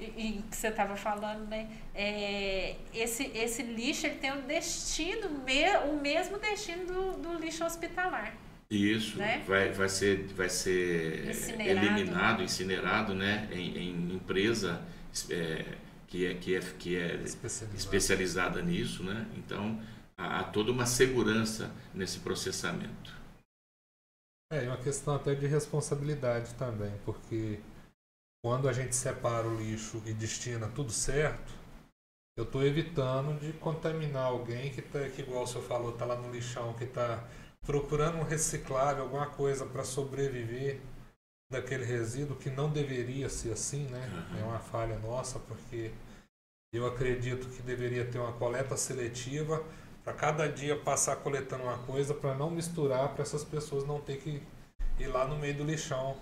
Speaker 2: e, e que você estava falando, né? É, esse, esse lixo ele tem o destino, me- o mesmo destino do, do lixo hospitalar.
Speaker 3: Isso
Speaker 2: Né?
Speaker 3: vai, vai ser, vai ser
Speaker 2: Incinerado.
Speaker 3: eliminado, incinerado, né? Em, em empresa é, que é, que é, que é
Speaker 1: Especializado.
Speaker 3: especializada nisso, né? Então há, há toda uma segurança nesse processamento.
Speaker 1: É, e uma questão até de responsabilidade também, porque quando a gente separa o lixo e destina tudo certo, eu estou evitando de contaminar alguém que, tá, que igual o senhor falou, está lá no lixão, que está procurando um reciclável, alguma coisa para sobreviver daquele resíduo que não deveria ser assim, né? É uma falha nossa, porque eu acredito que deveria ter uma coleta seletiva para cada dia passar coletando uma coisa para não misturar, para essas pessoas não ter que ir lá no meio do lixão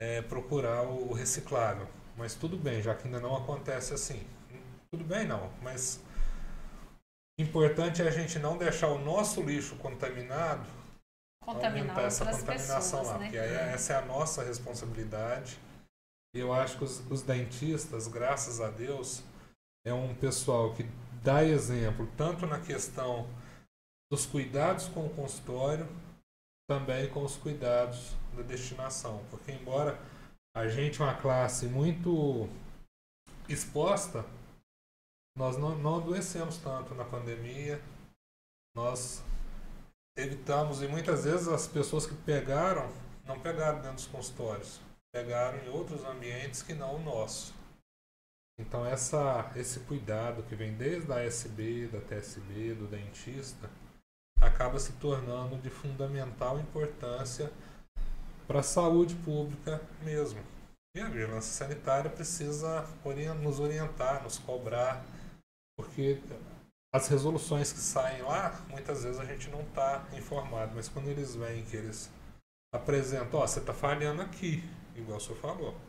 Speaker 1: é, procurar o, o reciclável. Mas tudo bem, já que ainda não acontece assim. Tudo bem não, mas o importante é a gente não deixar o nosso lixo contaminado
Speaker 2: Contaminar
Speaker 1: essa contaminação
Speaker 2: pessoas,
Speaker 1: lá,
Speaker 2: né?
Speaker 1: porque é- essa é a nossa responsabilidade. E eu acho que os, os dentistas, graças a Deus, é um pessoal que dá exemplo tanto na questão dos cuidados com o consultório, também com os cuidados da destinação, porque embora a gente é uma classe muito exposta, nós não, não adoecemos tanto na pandemia, nós evitamos e muitas vezes as pessoas que pegaram não pegaram dentro dos consultórios, pegaram em outros ambientes que não o nosso. Então essa, esse cuidado que vem desde a ASB, da TSB, do dentista, acaba se tornando de fundamental importância para a saúde pública mesmo. E a vigilância sanitária precisa nos orientar, nos cobrar, porque as resoluções que saem lá, muitas vezes a gente não está informado, mas quando eles vêm que eles apresentam, ó, você está falhando aqui, igual o senhor falou.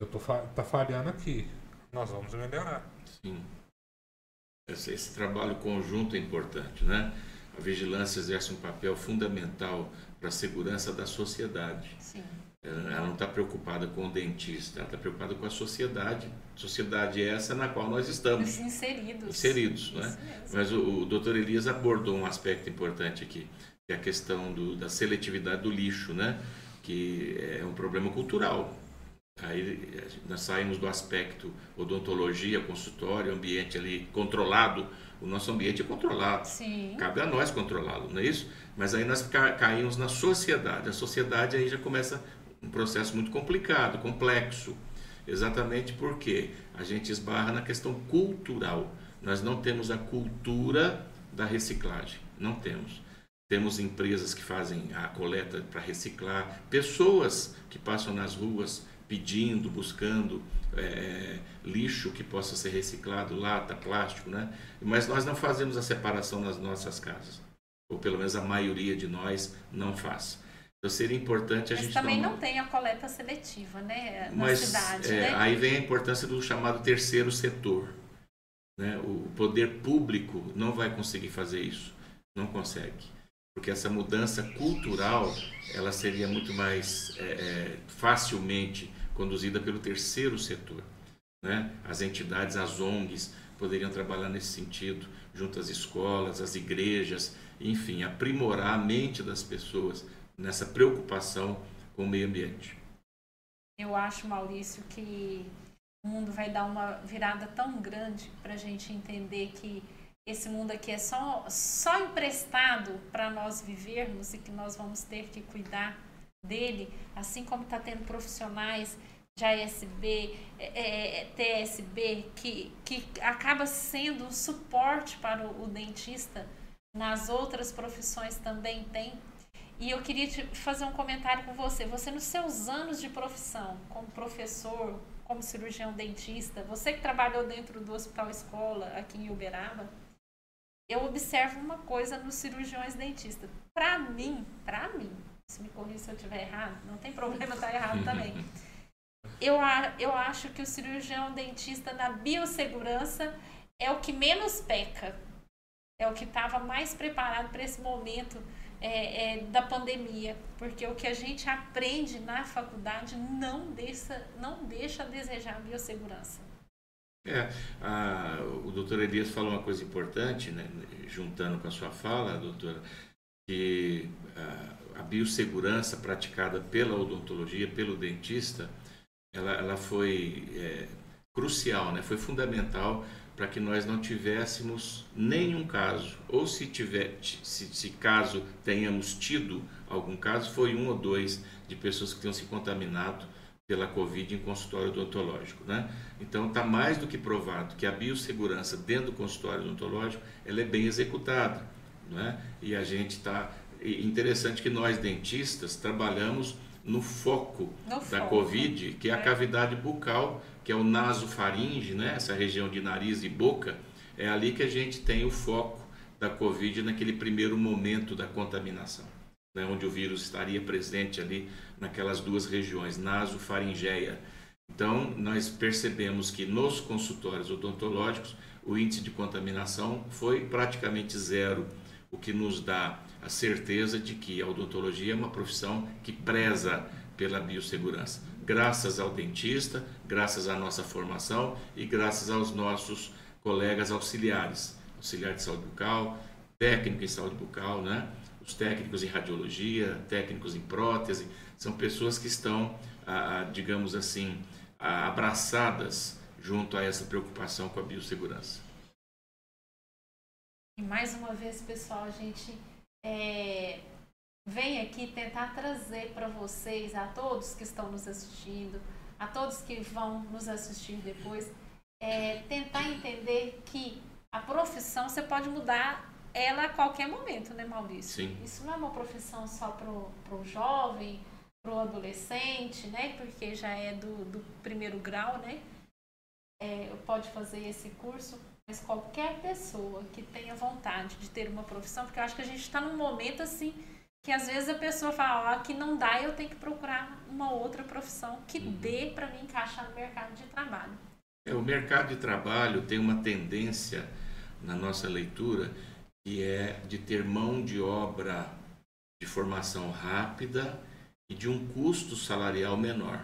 Speaker 1: Eu tô fa tá falhando aqui. Nós vamos melhorar.
Speaker 3: Sim. Esse, esse trabalho conjunto é importante, né? A vigilância exerce um papel fundamental para a segurança da sociedade.
Speaker 2: Sim.
Speaker 3: Ela não está preocupada com o dentista, ela está preocupada com a sociedade. Sociedade essa na qual nós estamos
Speaker 2: Inseridos.
Speaker 3: inseridos, né? Mas o, o Dr. Elias abordou um aspecto importante aqui, que é a questão do, da seletividade do lixo, né? Que é um problema cultural. Aí nós saímos do aspecto odontologia, consultório, ambiente ali controlado. O nosso ambiente é controlado.
Speaker 2: Sim.
Speaker 3: Cabe a nós controlá-lo, não é isso? Mas aí nós ca- caímos na sociedade. A sociedade aí já começa um processo muito complicado, complexo. Exatamente porque a gente esbarra na questão cultural. Nós não temos a cultura da reciclagem. Não temos. Temos empresas que fazem a coleta para reciclar, pessoas que passam nas ruas pedindo, buscando é, lixo que possa ser reciclado, lata, plástico, né? Mas nós não fazemos a separação nas nossas casas, ou pelo menos a maioria de nós não faz. Então seria importante a
Speaker 2: Mas
Speaker 3: gente
Speaker 2: também
Speaker 3: tomar-
Speaker 2: não tem a coleta seletiva, né? Na
Speaker 3: mas
Speaker 2: cidade,
Speaker 3: é,
Speaker 2: né?
Speaker 3: aí vem a importância do chamado terceiro setor. Né? O poder público não vai conseguir fazer isso, não consegue, porque essa mudança cultural ela seria muito mais é, é, facilmente conduzida pelo terceiro setor. Né? As entidades, as ONGs poderiam trabalhar nesse sentido, junto às escolas, às igrejas, enfim, aprimorar a mente das pessoas nessa preocupação com o meio ambiente.
Speaker 2: Eu acho, Maurício, que o mundo vai dar uma virada tão grande para a gente entender que esse mundo aqui é só, só emprestado para nós vivermos e que nós vamos ter que cuidar dele, assim como está tendo profissionais de ASB, é, é, TSB, que, que acaba sendo um suporte para o, o dentista, nas outras profissões também tem. E eu queria te fazer um comentário com você. Você, nos seus anos de profissão, como professor, como cirurgião dentista, você que trabalhou dentro do Hospital Escola aqui em Uberaba, eu observo uma coisa nos cirurgiões dentistas. Para mim, para mim, me corrija se eu estiver errado, não tem problema estar errado também. Eu, eu acho que o cirurgião dentista na biossegurança é o que menos peca, é o que estava mais preparado para esse momento é, é, da pandemia, porque o que a gente aprende na faculdade não deixa, não deixa a desejar a biossegurança.
Speaker 3: É, a, o doutor Elias falou uma coisa importante, né, juntando com a sua fala, doutora, que a, a biossegurança praticada pela odontologia, pelo dentista, ela, ela foi é, crucial, né, foi fundamental para que nós não tivéssemos nenhum caso, ou se tiver, se, se, caso tenhamos tido algum caso, foi um ou dois de pessoas que tenham se contaminado pela Covid em consultório odontológico. Né? Então está mais do que provado que a biossegurança dentro do consultório odontológico ela é bem executada. Né? E a gente está. Interessante que nós dentistas trabalhamos no foco no da foco. Covid, que é a é. cavidade bucal que é o nasofaringe, né? essa região de nariz e boca, é ali que a gente tem o foco da Covid naquele primeiro momento da contaminação, né? onde o vírus estaria presente ali naquelas duas regiões, nasofaringeia. Então, nós percebemos que nos consultórios odontológicos o índice de contaminação foi praticamente zero, o que nos dá a certeza de que a odontologia é uma profissão que preza pela biossegurança graças ao dentista, graças à nossa formação e graças aos nossos colegas auxiliares, auxiliar de saúde bucal, técnico em saúde bucal, né? Os técnicos em radiologia, técnicos em prótese, são pessoas que estão, digamos assim, abraçadas junto a essa preocupação com a biossegurança.
Speaker 2: E mais uma vez, pessoal, a gente é, vem aqui tentar trazer para vocês, a todos que estão nos assistindo, a todos que vão nos assistir depois, é, tentar entender que a profissão você pode mudar ela a qualquer momento, né, Maurício?
Speaker 3: Sim.
Speaker 2: Isso não é uma profissão só para o jovem, para o adolescente, né? Porque já é do, do primeiro grau, né? É, pode fazer esse curso, mas qualquer pessoa que tenha vontade de ter uma profissão, porque eu acho que a gente está num momento assim que às vezes a pessoa fala, ó, que não dá, eu tenho que procurar uma outra profissão que uhum. dê para me encaixar no mercado de trabalho.
Speaker 3: É, o mercado de trabalho tem uma tendência na nossa leitura que é de ter mão de obra de formação rápida e de um custo salarial menor.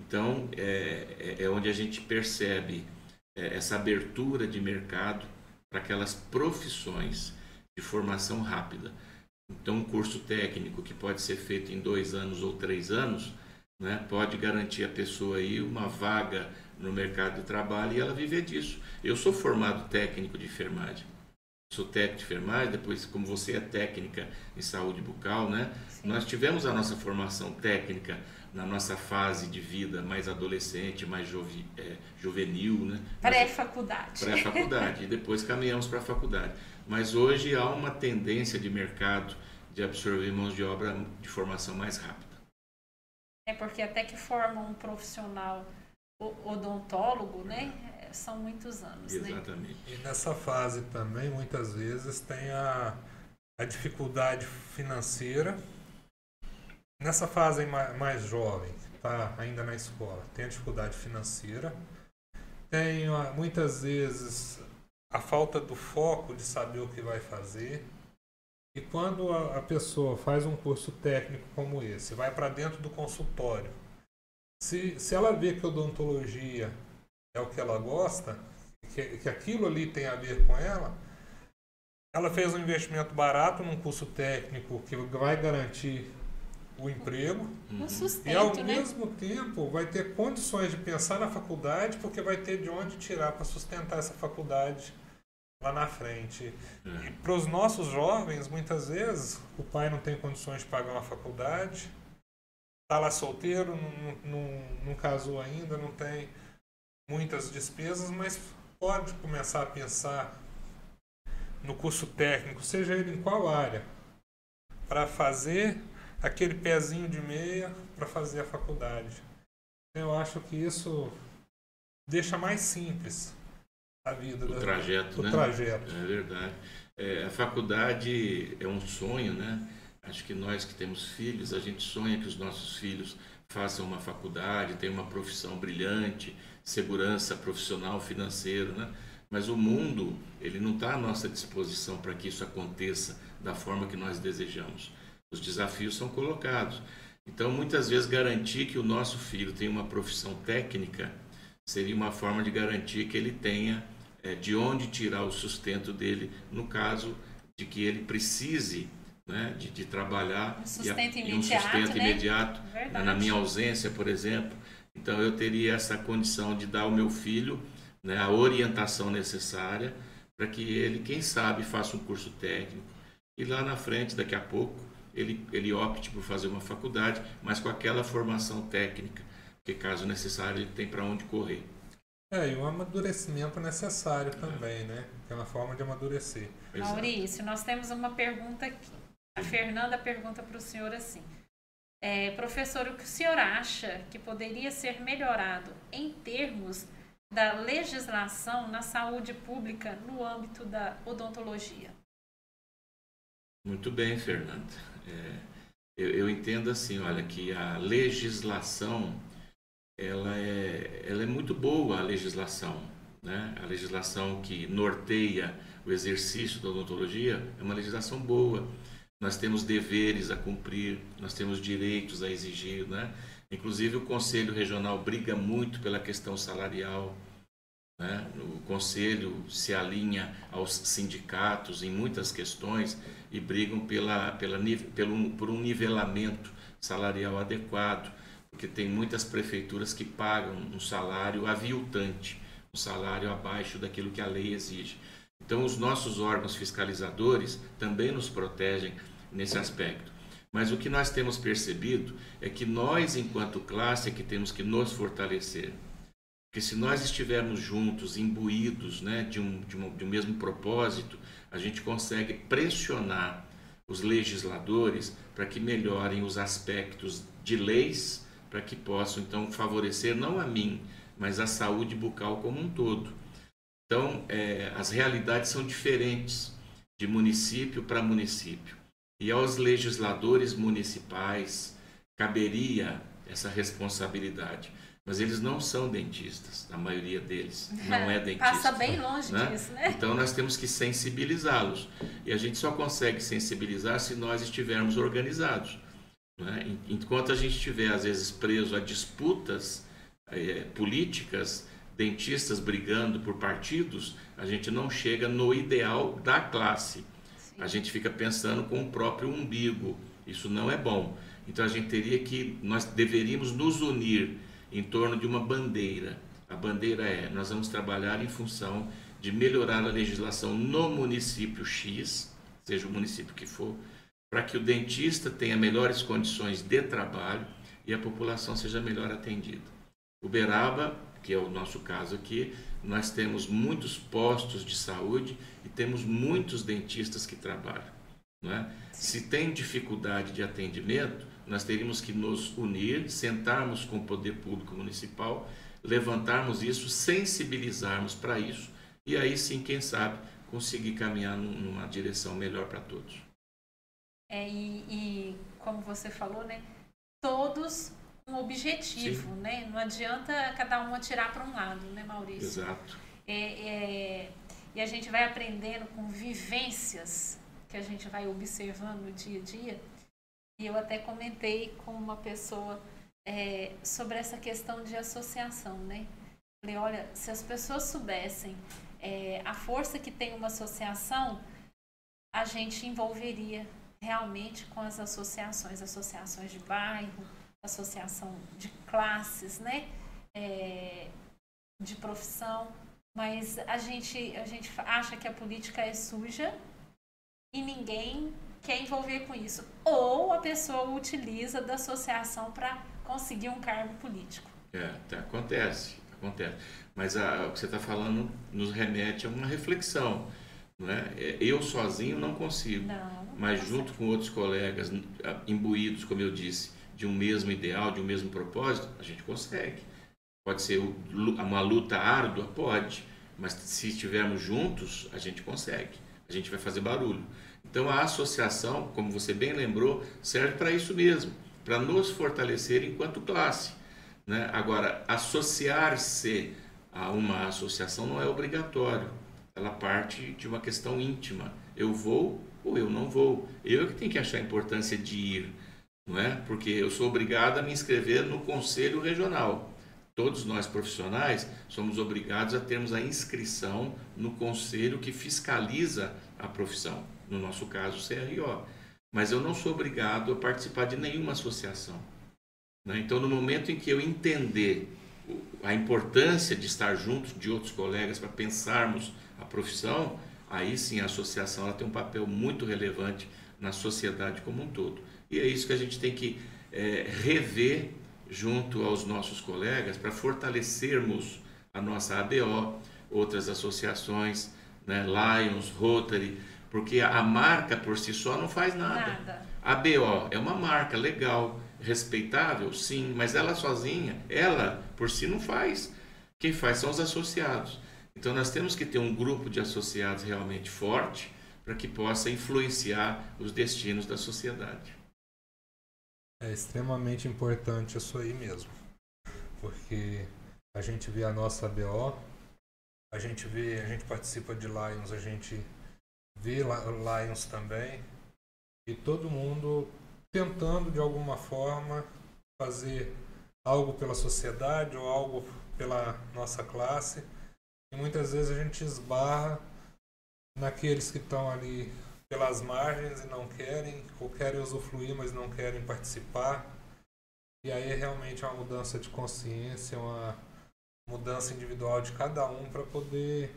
Speaker 3: Então, é, é, é onde a gente percebe essa abertura de mercado para aquelas profissões de formação rápida. Então, um curso técnico que pode ser feito em dois anos ou três anos, né, pode garantir a pessoa aí uma vaga no mercado de trabalho e ela viver disso. Eu sou formado técnico de enfermagem. Sou técnico de enfermagem, depois, como você é técnica em saúde bucal, né? Sim. Nós tivemos a nossa formação técnica na nossa fase de vida mais adolescente, mais juve, é, juvenil, né?
Speaker 2: Pré-faculdade.
Speaker 3: Pré-faculdade. e depois caminhamos para a faculdade. Mas hoje há uma tendência de mercado de absorver mãos de obra de formação mais rápida.
Speaker 2: É porque até que forma um profissional odontólogo, né? São muitos anos.
Speaker 3: Né? Exatamente. Né?
Speaker 1: E nessa fase também, muitas vezes, tem a, a dificuldade financeira. Nessa fase mais jovem, tá ainda na escola, tem a dificuldade financeira. Tem muitas vezes a falta do foco de saber o que vai fazer. E quando a, pessoa faz um curso técnico como esse, vai para dentro do consultório, se, se ela vê que odontologia é o que ela gosta, que, que aquilo ali tem a ver com ela, ela fez um investimento barato num curso técnico que vai garantir o emprego
Speaker 2: um sustento,
Speaker 1: e ao
Speaker 2: né?
Speaker 1: mesmo tempo vai ter condições de pensar na faculdade porque vai ter de onde tirar para sustentar essa faculdade lá na frente. É. E para os nossos jovens, muitas vezes o pai não tem condições de pagar uma faculdade, está lá solteiro, não, não, não casou ainda, não tem muitas despesas, mas pode começar a pensar no curso técnico, seja ele em qual área, para fazer aquele pezinho de meia para fazer a faculdade. Eu acho que isso deixa mais simples a vida.
Speaker 3: O
Speaker 1: da,
Speaker 3: trajeto,
Speaker 1: o
Speaker 3: né?
Speaker 1: trajeto.
Speaker 3: É verdade. É, a faculdade é um sonho, né? Acho que nós que temos filhos, a gente sonha que os nossos filhos façam uma faculdade, tenham uma profissão brilhante, segurança profissional, financeira, né? Mas o mundo, ele não está à nossa disposição para que isso aconteça da forma que nós desejamos. Os desafios são colocados. Então, muitas vezes, garantir que o nosso filho tenha uma profissão técnica seria uma forma de garantir que ele tenha é, de onde tirar o sustento dele, no caso de que ele precise né, de, de trabalhar
Speaker 2: um sustento
Speaker 3: e,
Speaker 2: imediato,
Speaker 3: e um sustento
Speaker 2: né?
Speaker 3: imediato
Speaker 2: Verdade.
Speaker 3: na minha ausência, por exemplo. Então, eu teria essa condição de dar ao meu filho né, a orientação necessária para que ele, quem sabe, faça um curso técnico e lá na frente, daqui a pouco, ele, ele opte por fazer uma faculdade, mas com aquela formação técnica, que caso necessário ele tem para onde correr.
Speaker 1: É, e um amadurecimento necessário também, né? É uma forma de amadurecer.
Speaker 3: Exato.
Speaker 2: Maurício, nós temos uma pergunta aqui. A Fernanda pergunta para o senhor assim: é, professor, o que o senhor acha que poderia ser melhorado em termos da legislação na saúde pública no âmbito da odontologia?
Speaker 3: Muito bem, Fernanda. É, eu, eu entendo assim, olha, que a legislação ela é, ela é muito boa, a legislação. Né? A legislação que norteia o exercício da odontologia é uma legislação boa. Nós temos deveres a cumprir, nós temos direitos a exigir. Né? Inclusive, o Conselho Regional briga muito pela questão salarial. Né? O Conselho se alinha aos sindicatos em muitas questões e brigam pela, pela, pelo, por um nivelamento salarial adequado porque tem muitas prefeituras que pagam um salário aviltante, um salário abaixo daquilo que a lei exige. Então, os nossos órgãos fiscalizadores também nos protegem nesse aspecto. Mas o que nós temos percebido é que nós, enquanto classe, é que temos que nos fortalecer. Porque se nós estivermos juntos, imbuídos né, de, um, de, um, de um mesmo propósito, a gente consegue pressionar os legisladores para que melhorem os aspectos de leis para que possam então favorecer não a mim, mas a saúde bucal como um todo. Então, é, as realidades são diferentes de município para município. E aos legisladores municipais caberia essa responsabilidade. Mas eles não são dentistas, a maioria deles não é dentista.
Speaker 2: Passa bem longe
Speaker 3: né?
Speaker 2: disso, né?
Speaker 3: Então nós temos que sensibilizá-los. E a gente só consegue sensibilizar se nós estivermos organizados. Né? Enquanto a gente estiver, às vezes, preso a disputas é, políticas, dentistas brigando por partidos, a gente não chega no ideal da classe. Sim. A gente fica pensando com o próprio umbigo. Isso não é bom. Então a gente teria que, nós deveríamos nos unir em torno de uma bandeira. A bandeira é: nós vamos trabalhar em função de melhorar a legislação no município X, seja o município que for, para que o dentista tenha melhores condições de trabalho e a população seja melhor atendida. Uberaba, que é o nosso caso aqui, nós temos muitos postos de saúde e temos muitos dentistas que trabalham. É? Se tem dificuldade de atendimento, nós teríamos que nos unir, sentarmos com o poder público municipal, levantarmos isso, sensibilizarmos para isso e aí sim, quem sabe, conseguir caminhar numa direção melhor para todos.
Speaker 2: É, e, e, como você falou, né? Todos um objetivo, Sim. né? Não adianta cada um atirar para um lado, né, Maurício?
Speaker 3: Exato.
Speaker 2: É, é, e a gente vai aprendendo com vivências que a gente vai observando no dia a dia. E eu até comentei com uma pessoa é, sobre essa questão de associação, né? Falei, olha, se as pessoas soubessem é, a força que tem uma associação, a gente envolveria realmente com as associações, associações de bairro, associação de classes, né? É, de profissão, mas a gente, a gente acha que a política é suja e ninguém quer envolver com isso. Ou a pessoa utiliza da associação para conseguir um cargo político.
Speaker 3: É, tá, acontece, acontece. Mas a, o que você está falando nos remete a uma reflexão. Não é? é eu sozinho não consigo.
Speaker 2: Não
Speaker 3: mas junto com outros colegas imbuídos, como eu disse, de um mesmo ideal, de um mesmo propósito, a gente consegue. Pode ser uma luta árdua? Pode, mas se estivermos juntos, a gente consegue. a gente vai fazer barulho. Então a associação, como você bem lembrou, serve para isso mesmo, para nos fortalecer enquanto classe. Né? Agora, associar-se a uma associação não é obrigatório, ela parte de uma questão íntima. Eu vou ou eu não vou. Eu é que tenho que achar a importância de ir, não é? Porque eu sou obrigado a me inscrever no conselho regional. Todos nós profissionais somos obrigados a termos a inscrição no conselho que fiscaliza a profissão, no nosso caso, CRO. Mas eu não sou obrigado a participar de nenhuma associação. Né? Então, no momento em que eu entender a importância de estar junto de outros colegas para pensarmos a profissão, aí sim a associação ela tem um papel muito relevante na sociedade como um todo. E é isso que a gente tem que é, rever junto aos nossos colegas para fortalecermos a nossa ABO, outras associações, né, Lions, Rotary, porque a marca por si só não faz nada. nada. A ABO é uma marca legal, respeitável, sim, mas ela sozinha, ela por si não faz. Quem faz são os associados. Então nós temos que ter um grupo de associados realmente forte para que possa influenciar os destinos da sociedade.
Speaker 1: É extremamente importante isso aí mesmo. Porque a gente vê a nossa BO, a gente vê, a gente participa de Lions, a gente vê Lions também, e todo mundo tentando de alguma forma fazer algo pela sociedade ou algo pela nossa classe e muitas vezes a gente esbarra naqueles que estão ali pelas margens e não querem, ou querem usufruir, mas não querem participar. E aí é realmente uma mudança de consciência, uma mudança individual de cada um para poder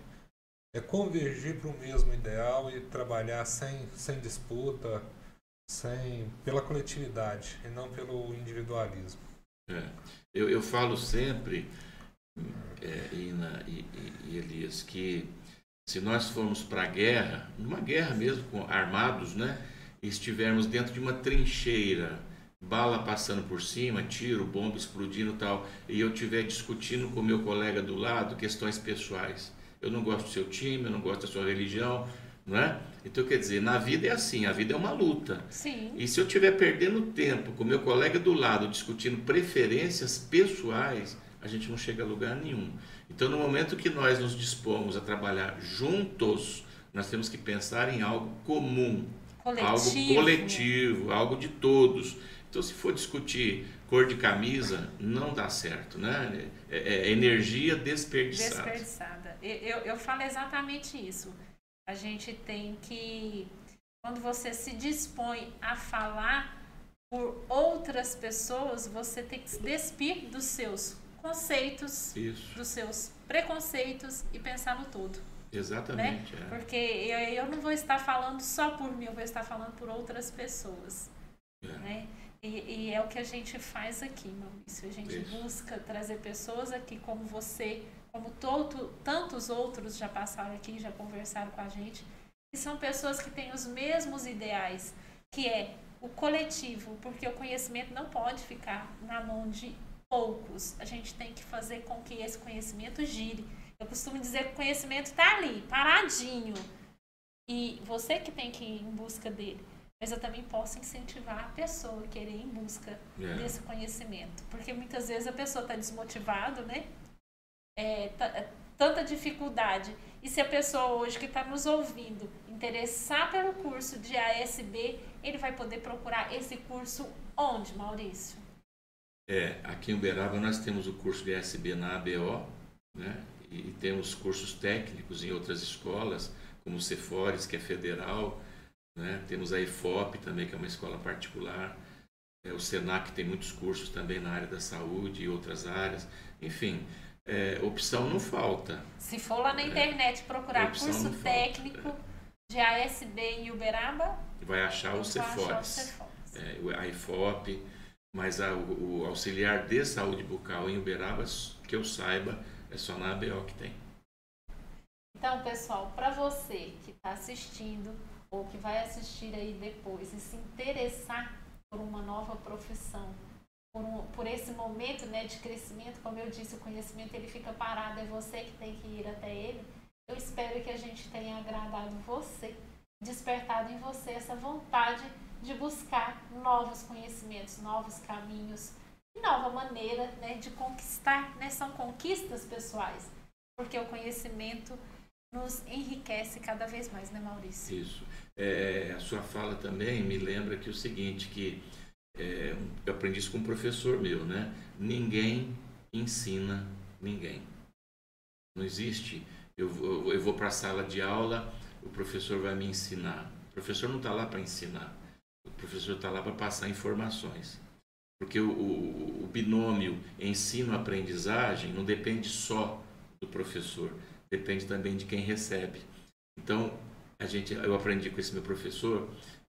Speaker 1: é, convergir para o mesmo ideal e trabalhar sem, sem disputa, sem pela coletividade e não pelo individualismo.
Speaker 3: É. Eu, eu falo sempre é, Ina e, e, e Elias, que se nós formos para a guerra, numa guerra mesmo, com armados, né? Estivermos dentro de uma trincheira, bala passando por cima, tiro, bomba explodindo tal, e eu estiver discutindo com meu colega do lado questões pessoais. Eu não gosto do seu time, eu não gosto da sua religião, não é? Então, quer dizer, na vida é assim, a vida é uma luta.
Speaker 2: Sim.
Speaker 3: E se eu estiver perdendo tempo com meu colega do lado discutindo preferências pessoais, a gente não chega a lugar nenhum. Então, no momento que nós nos dispomos a trabalhar juntos, nós temos que pensar em algo comum,
Speaker 2: coletivo.
Speaker 3: algo coletivo, algo de todos. Então, se for discutir cor de camisa, não dá certo, né? É, é, é energia desperdiçada.
Speaker 2: Desperdiçada. Eu, eu falo exatamente isso. A gente tem que, quando você se dispõe a falar por outras pessoas, você tem que se despir dos seus conceitos,
Speaker 3: Isso.
Speaker 2: dos seus preconceitos e pensar no todo.
Speaker 3: Exatamente.
Speaker 2: Né? É. Porque eu, eu não vou estar falando só por mim, eu vou estar falando por outras pessoas. É. Né? E, e, é o que a gente faz aqui, Maurício. A gente Isso. busca trazer pessoas aqui como você, como todo, tantos outros já passaram aqui, já conversaram com a gente, que são pessoas que têm os mesmos ideais, que é o coletivo, porque o conhecimento não pode ficar na mão de poucos. A gente tem que fazer com que esse conhecimento gire. Eu costumo dizer que o conhecimento está ali, paradinho. E você que tem que ir em busca dele. Mas eu também posso incentivar a pessoa a querer ir em busca yeah. É. desse conhecimento. Porque muitas vezes a pessoa está desmotivada, né? É, é, tanta dificuldade. E se a pessoa hoje que está nos ouvindo interessar pelo curso de ASB, ele vai poder procurar esse curso onde, Maurício?
Speaker 3: É, aqui em Uberaba nós temos o curso de SB na ABO, né? E temos cursos técnicos em outras escolas, como o Cefores, que é federal, né? Temos a EFOP também, que é uma escola particular. É, o Senac tem muitos cursos também na área da saúde e outras áreas. Enfim, é, opção não falta.
Speaker 2: Se for lá na é, internet procurar curso técnico de ASB em Uberaba,
Speaker 3: vai achar o Cefores. É, a EFOP mas a, o, o, auxiliar de saúde bucal em Uberaba, que eu saiba, é só na ABO que tem.
Speaker 2: Então, pessoal, para você que está assistindo ou que vai assistir aí depois e se interessar por uma nova profissão, por, um, por esse momento né, de crescimento, como eu disse, o conhecimento ele fica parado, é você que tem que ir até ele. Eu espero que a gente tenha agradado você, despertado em você essa vontade de buscar novos conhecimentos, novos caminhos, nova maneira né, de conquistar, né, são conquistas pessoais, porque o conhecimento nos enriquece cada vez mais, né, Maurício?
Speaker 3: Isso. É, a sua fala também me lembra que o seguinte, que é, eu aprendi isso com um professor meu, né? Ninguém ensina ninguém. Não existe. Eu, eu, eu vou para a sala de aula, o professor vai me ensinar. O professor não está lá para ensinar. O professor está lá para passar informações. Porque o, o, o binômio ensino-aprendizagem não depende só do professor, depende também de quem recebe. Então, a gente, eu aprendi com esse meu professor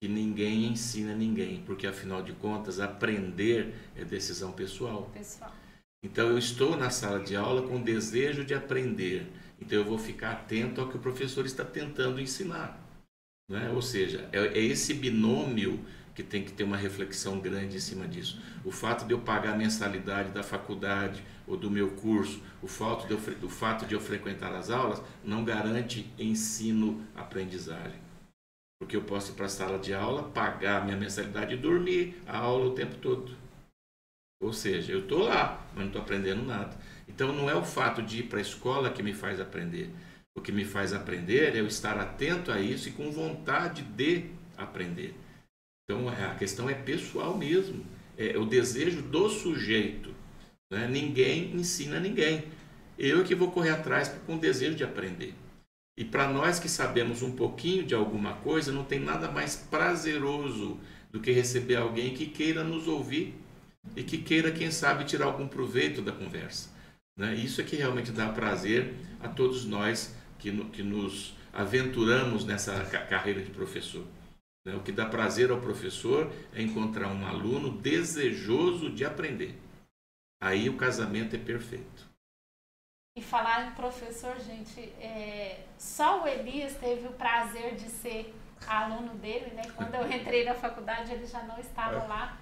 Speaker 3: que ninguém ensina ninguém, porque afinal de contas, aprender é decisão pessoal.
Speaker 2: Pessoal.
Speaker 3: Então, eu estou na sala de aula com desejo de aprender. Então, eu vou ficar atento ao que o professor está tentando ensinar. Né? Ou seja, é, é esse binômio que tem que ter uma reflexão grande em cima disso. O fato de eu pagar a mensalidade da faculdade ou do meu curso, o fato de eu, o fato de eu frequentar as aulas, não garante ensino-aprendizagem. Porque eu posso ir para a sala de aula, pagar minha mensalidade e dormir a aula o tempo todo. Ou seja, eu estou lá, mas não estou aprendendo nada. Então não é o fato de ir para a escola que me faz aprender. O que me faz aprender é eu estar atento a isso e com vontade de aprender. Então a questão é pessoal mesmo, é o desejo do sujeito. Né? Ninguém ensina ninguém. Eu é que vou correr atrás com o desejo de aprender. E para nós que sabemos um pouquinho de alguma coisa, não tem nada mais prazeroso do que receber alguém que queira nos ouvir e que queira, quem sabe, tirar algum proveito da conversa. Né? Isso é que realmente dá prazer a todos nós que, que nos aventuramos nessa carreira de professor. Né? O que dá prazer ao professor é encontrar um aluno desejoso de aprender. Aí o casamento é perfeito.
Speaker 2: E falar em professor, gente, é... só o Elias teve o prazer de ser aluno dele, né? Quando eu entrei na faculdade ele já não estava é. lá,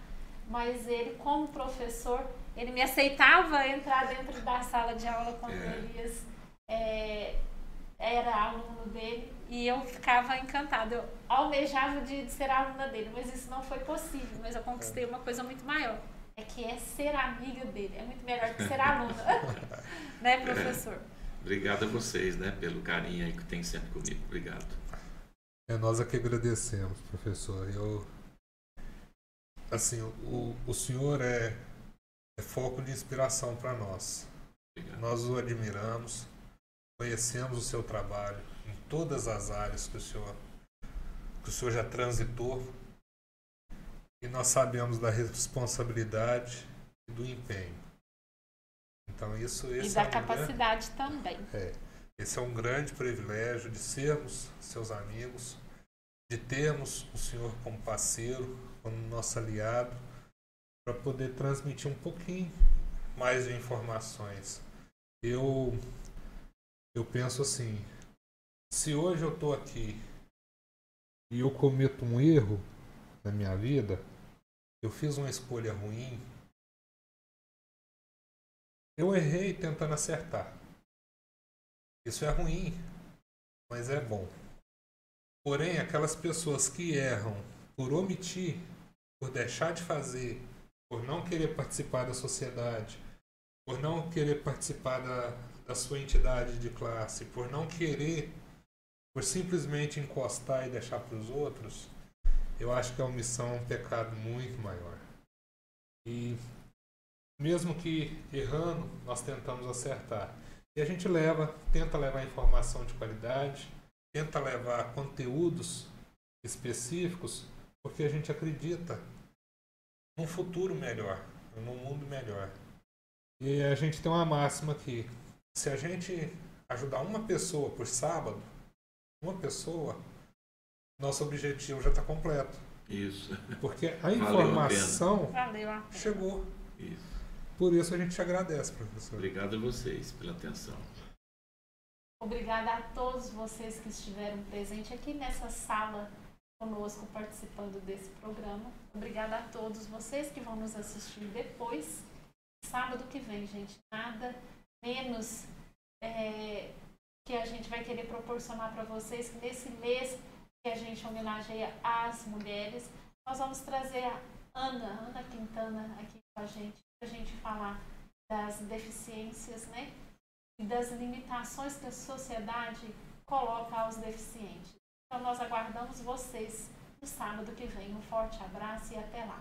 Speaker 2: mas ele como professor, ele me aceitava entrar dentro da sala de aula quando é. o Elias é, era aluno dele e eu ficava encantada. Eu almejava de, de, ser aluna dele, mas isso não foi possível. Mas eu conquistei uma coisa muito maior. É que é ser amiga dele. É muito melhor que ser aluna. né, professor? É.
Speaker 3: Obrigado a vocês, né, pelo carinho aí que tem sempre comigo. Obrigado.
Speaker 1: É nós é que agradecemos, professor. Eu, assim, o, o senhor é, é foco de inspiração para nós. Obrigado. Nós o admiramos, conhecemos o seu trabalho, todas as áreas que o senhor que o senhor já transitou e nós sabemos da responsabilidade e do empenho. Então isso
Speaker 2: e da é um capacidade grande, também.
Speaker 1: É, esse é um grande privilégio de sermos seus amigos, de termos o senhor como parceiro, como nosso aliado, para poder transmitir um pouquinho mais de informações. Eu eu penso assim, se hoje eu estou aqui e eu cometo um erro na minha vida, eu fiz uma escolha ruim, eu errei tentando acertar. Isso é ruim, mas é bom. Porém, aquelas pessoas que erram por omitir, por deixar de fazer, por não querer participar da sociedade, por não querer participar da, da sua entidade de classe, por não querer por simplesmente encostar e deixar para os outros, eu acho que a omissão é um pecado muito maior. E mesmo que errando, nós tentamos acertar. E a gente leva, tenta levar informação de qualidade, tenta levar conteúdos específicos, porque a gente acredita num futuro melhor, num mundo melhor. E a gente tem uma máxima aqui: se a gente ajudar uma pessoa por sábado, uma pessoa, nosso objetivo já está completo.
Speaker 3: Isso.
Speaker 1: Porque a informação a chegou.
Speaker 3: Isso.
Speaker 1: Por isso a gente agradece, professor.
Speaker 3: Obrigado a vocês pela atenção.
Speaker 2: Obrigada a todos vocês que estiveram presentes aqui nessa sala conosco participando desse programa. Obrigada a todos vocês que vão nos assistir depois. Sábado que vem, gente. Nada menos é, que a gente vai querer proporcionar para vocês, que nesse mês que a gente homenageia as mulheres, nós vamos trazer a Ana, Ana Quintana aqui com a gente, para a gente falar das deficiências, né? E das limitações que a sociedade coloca aos deficientes. Então nós aguardamos vocês no sábado que vem. Um forte abraço e até lá.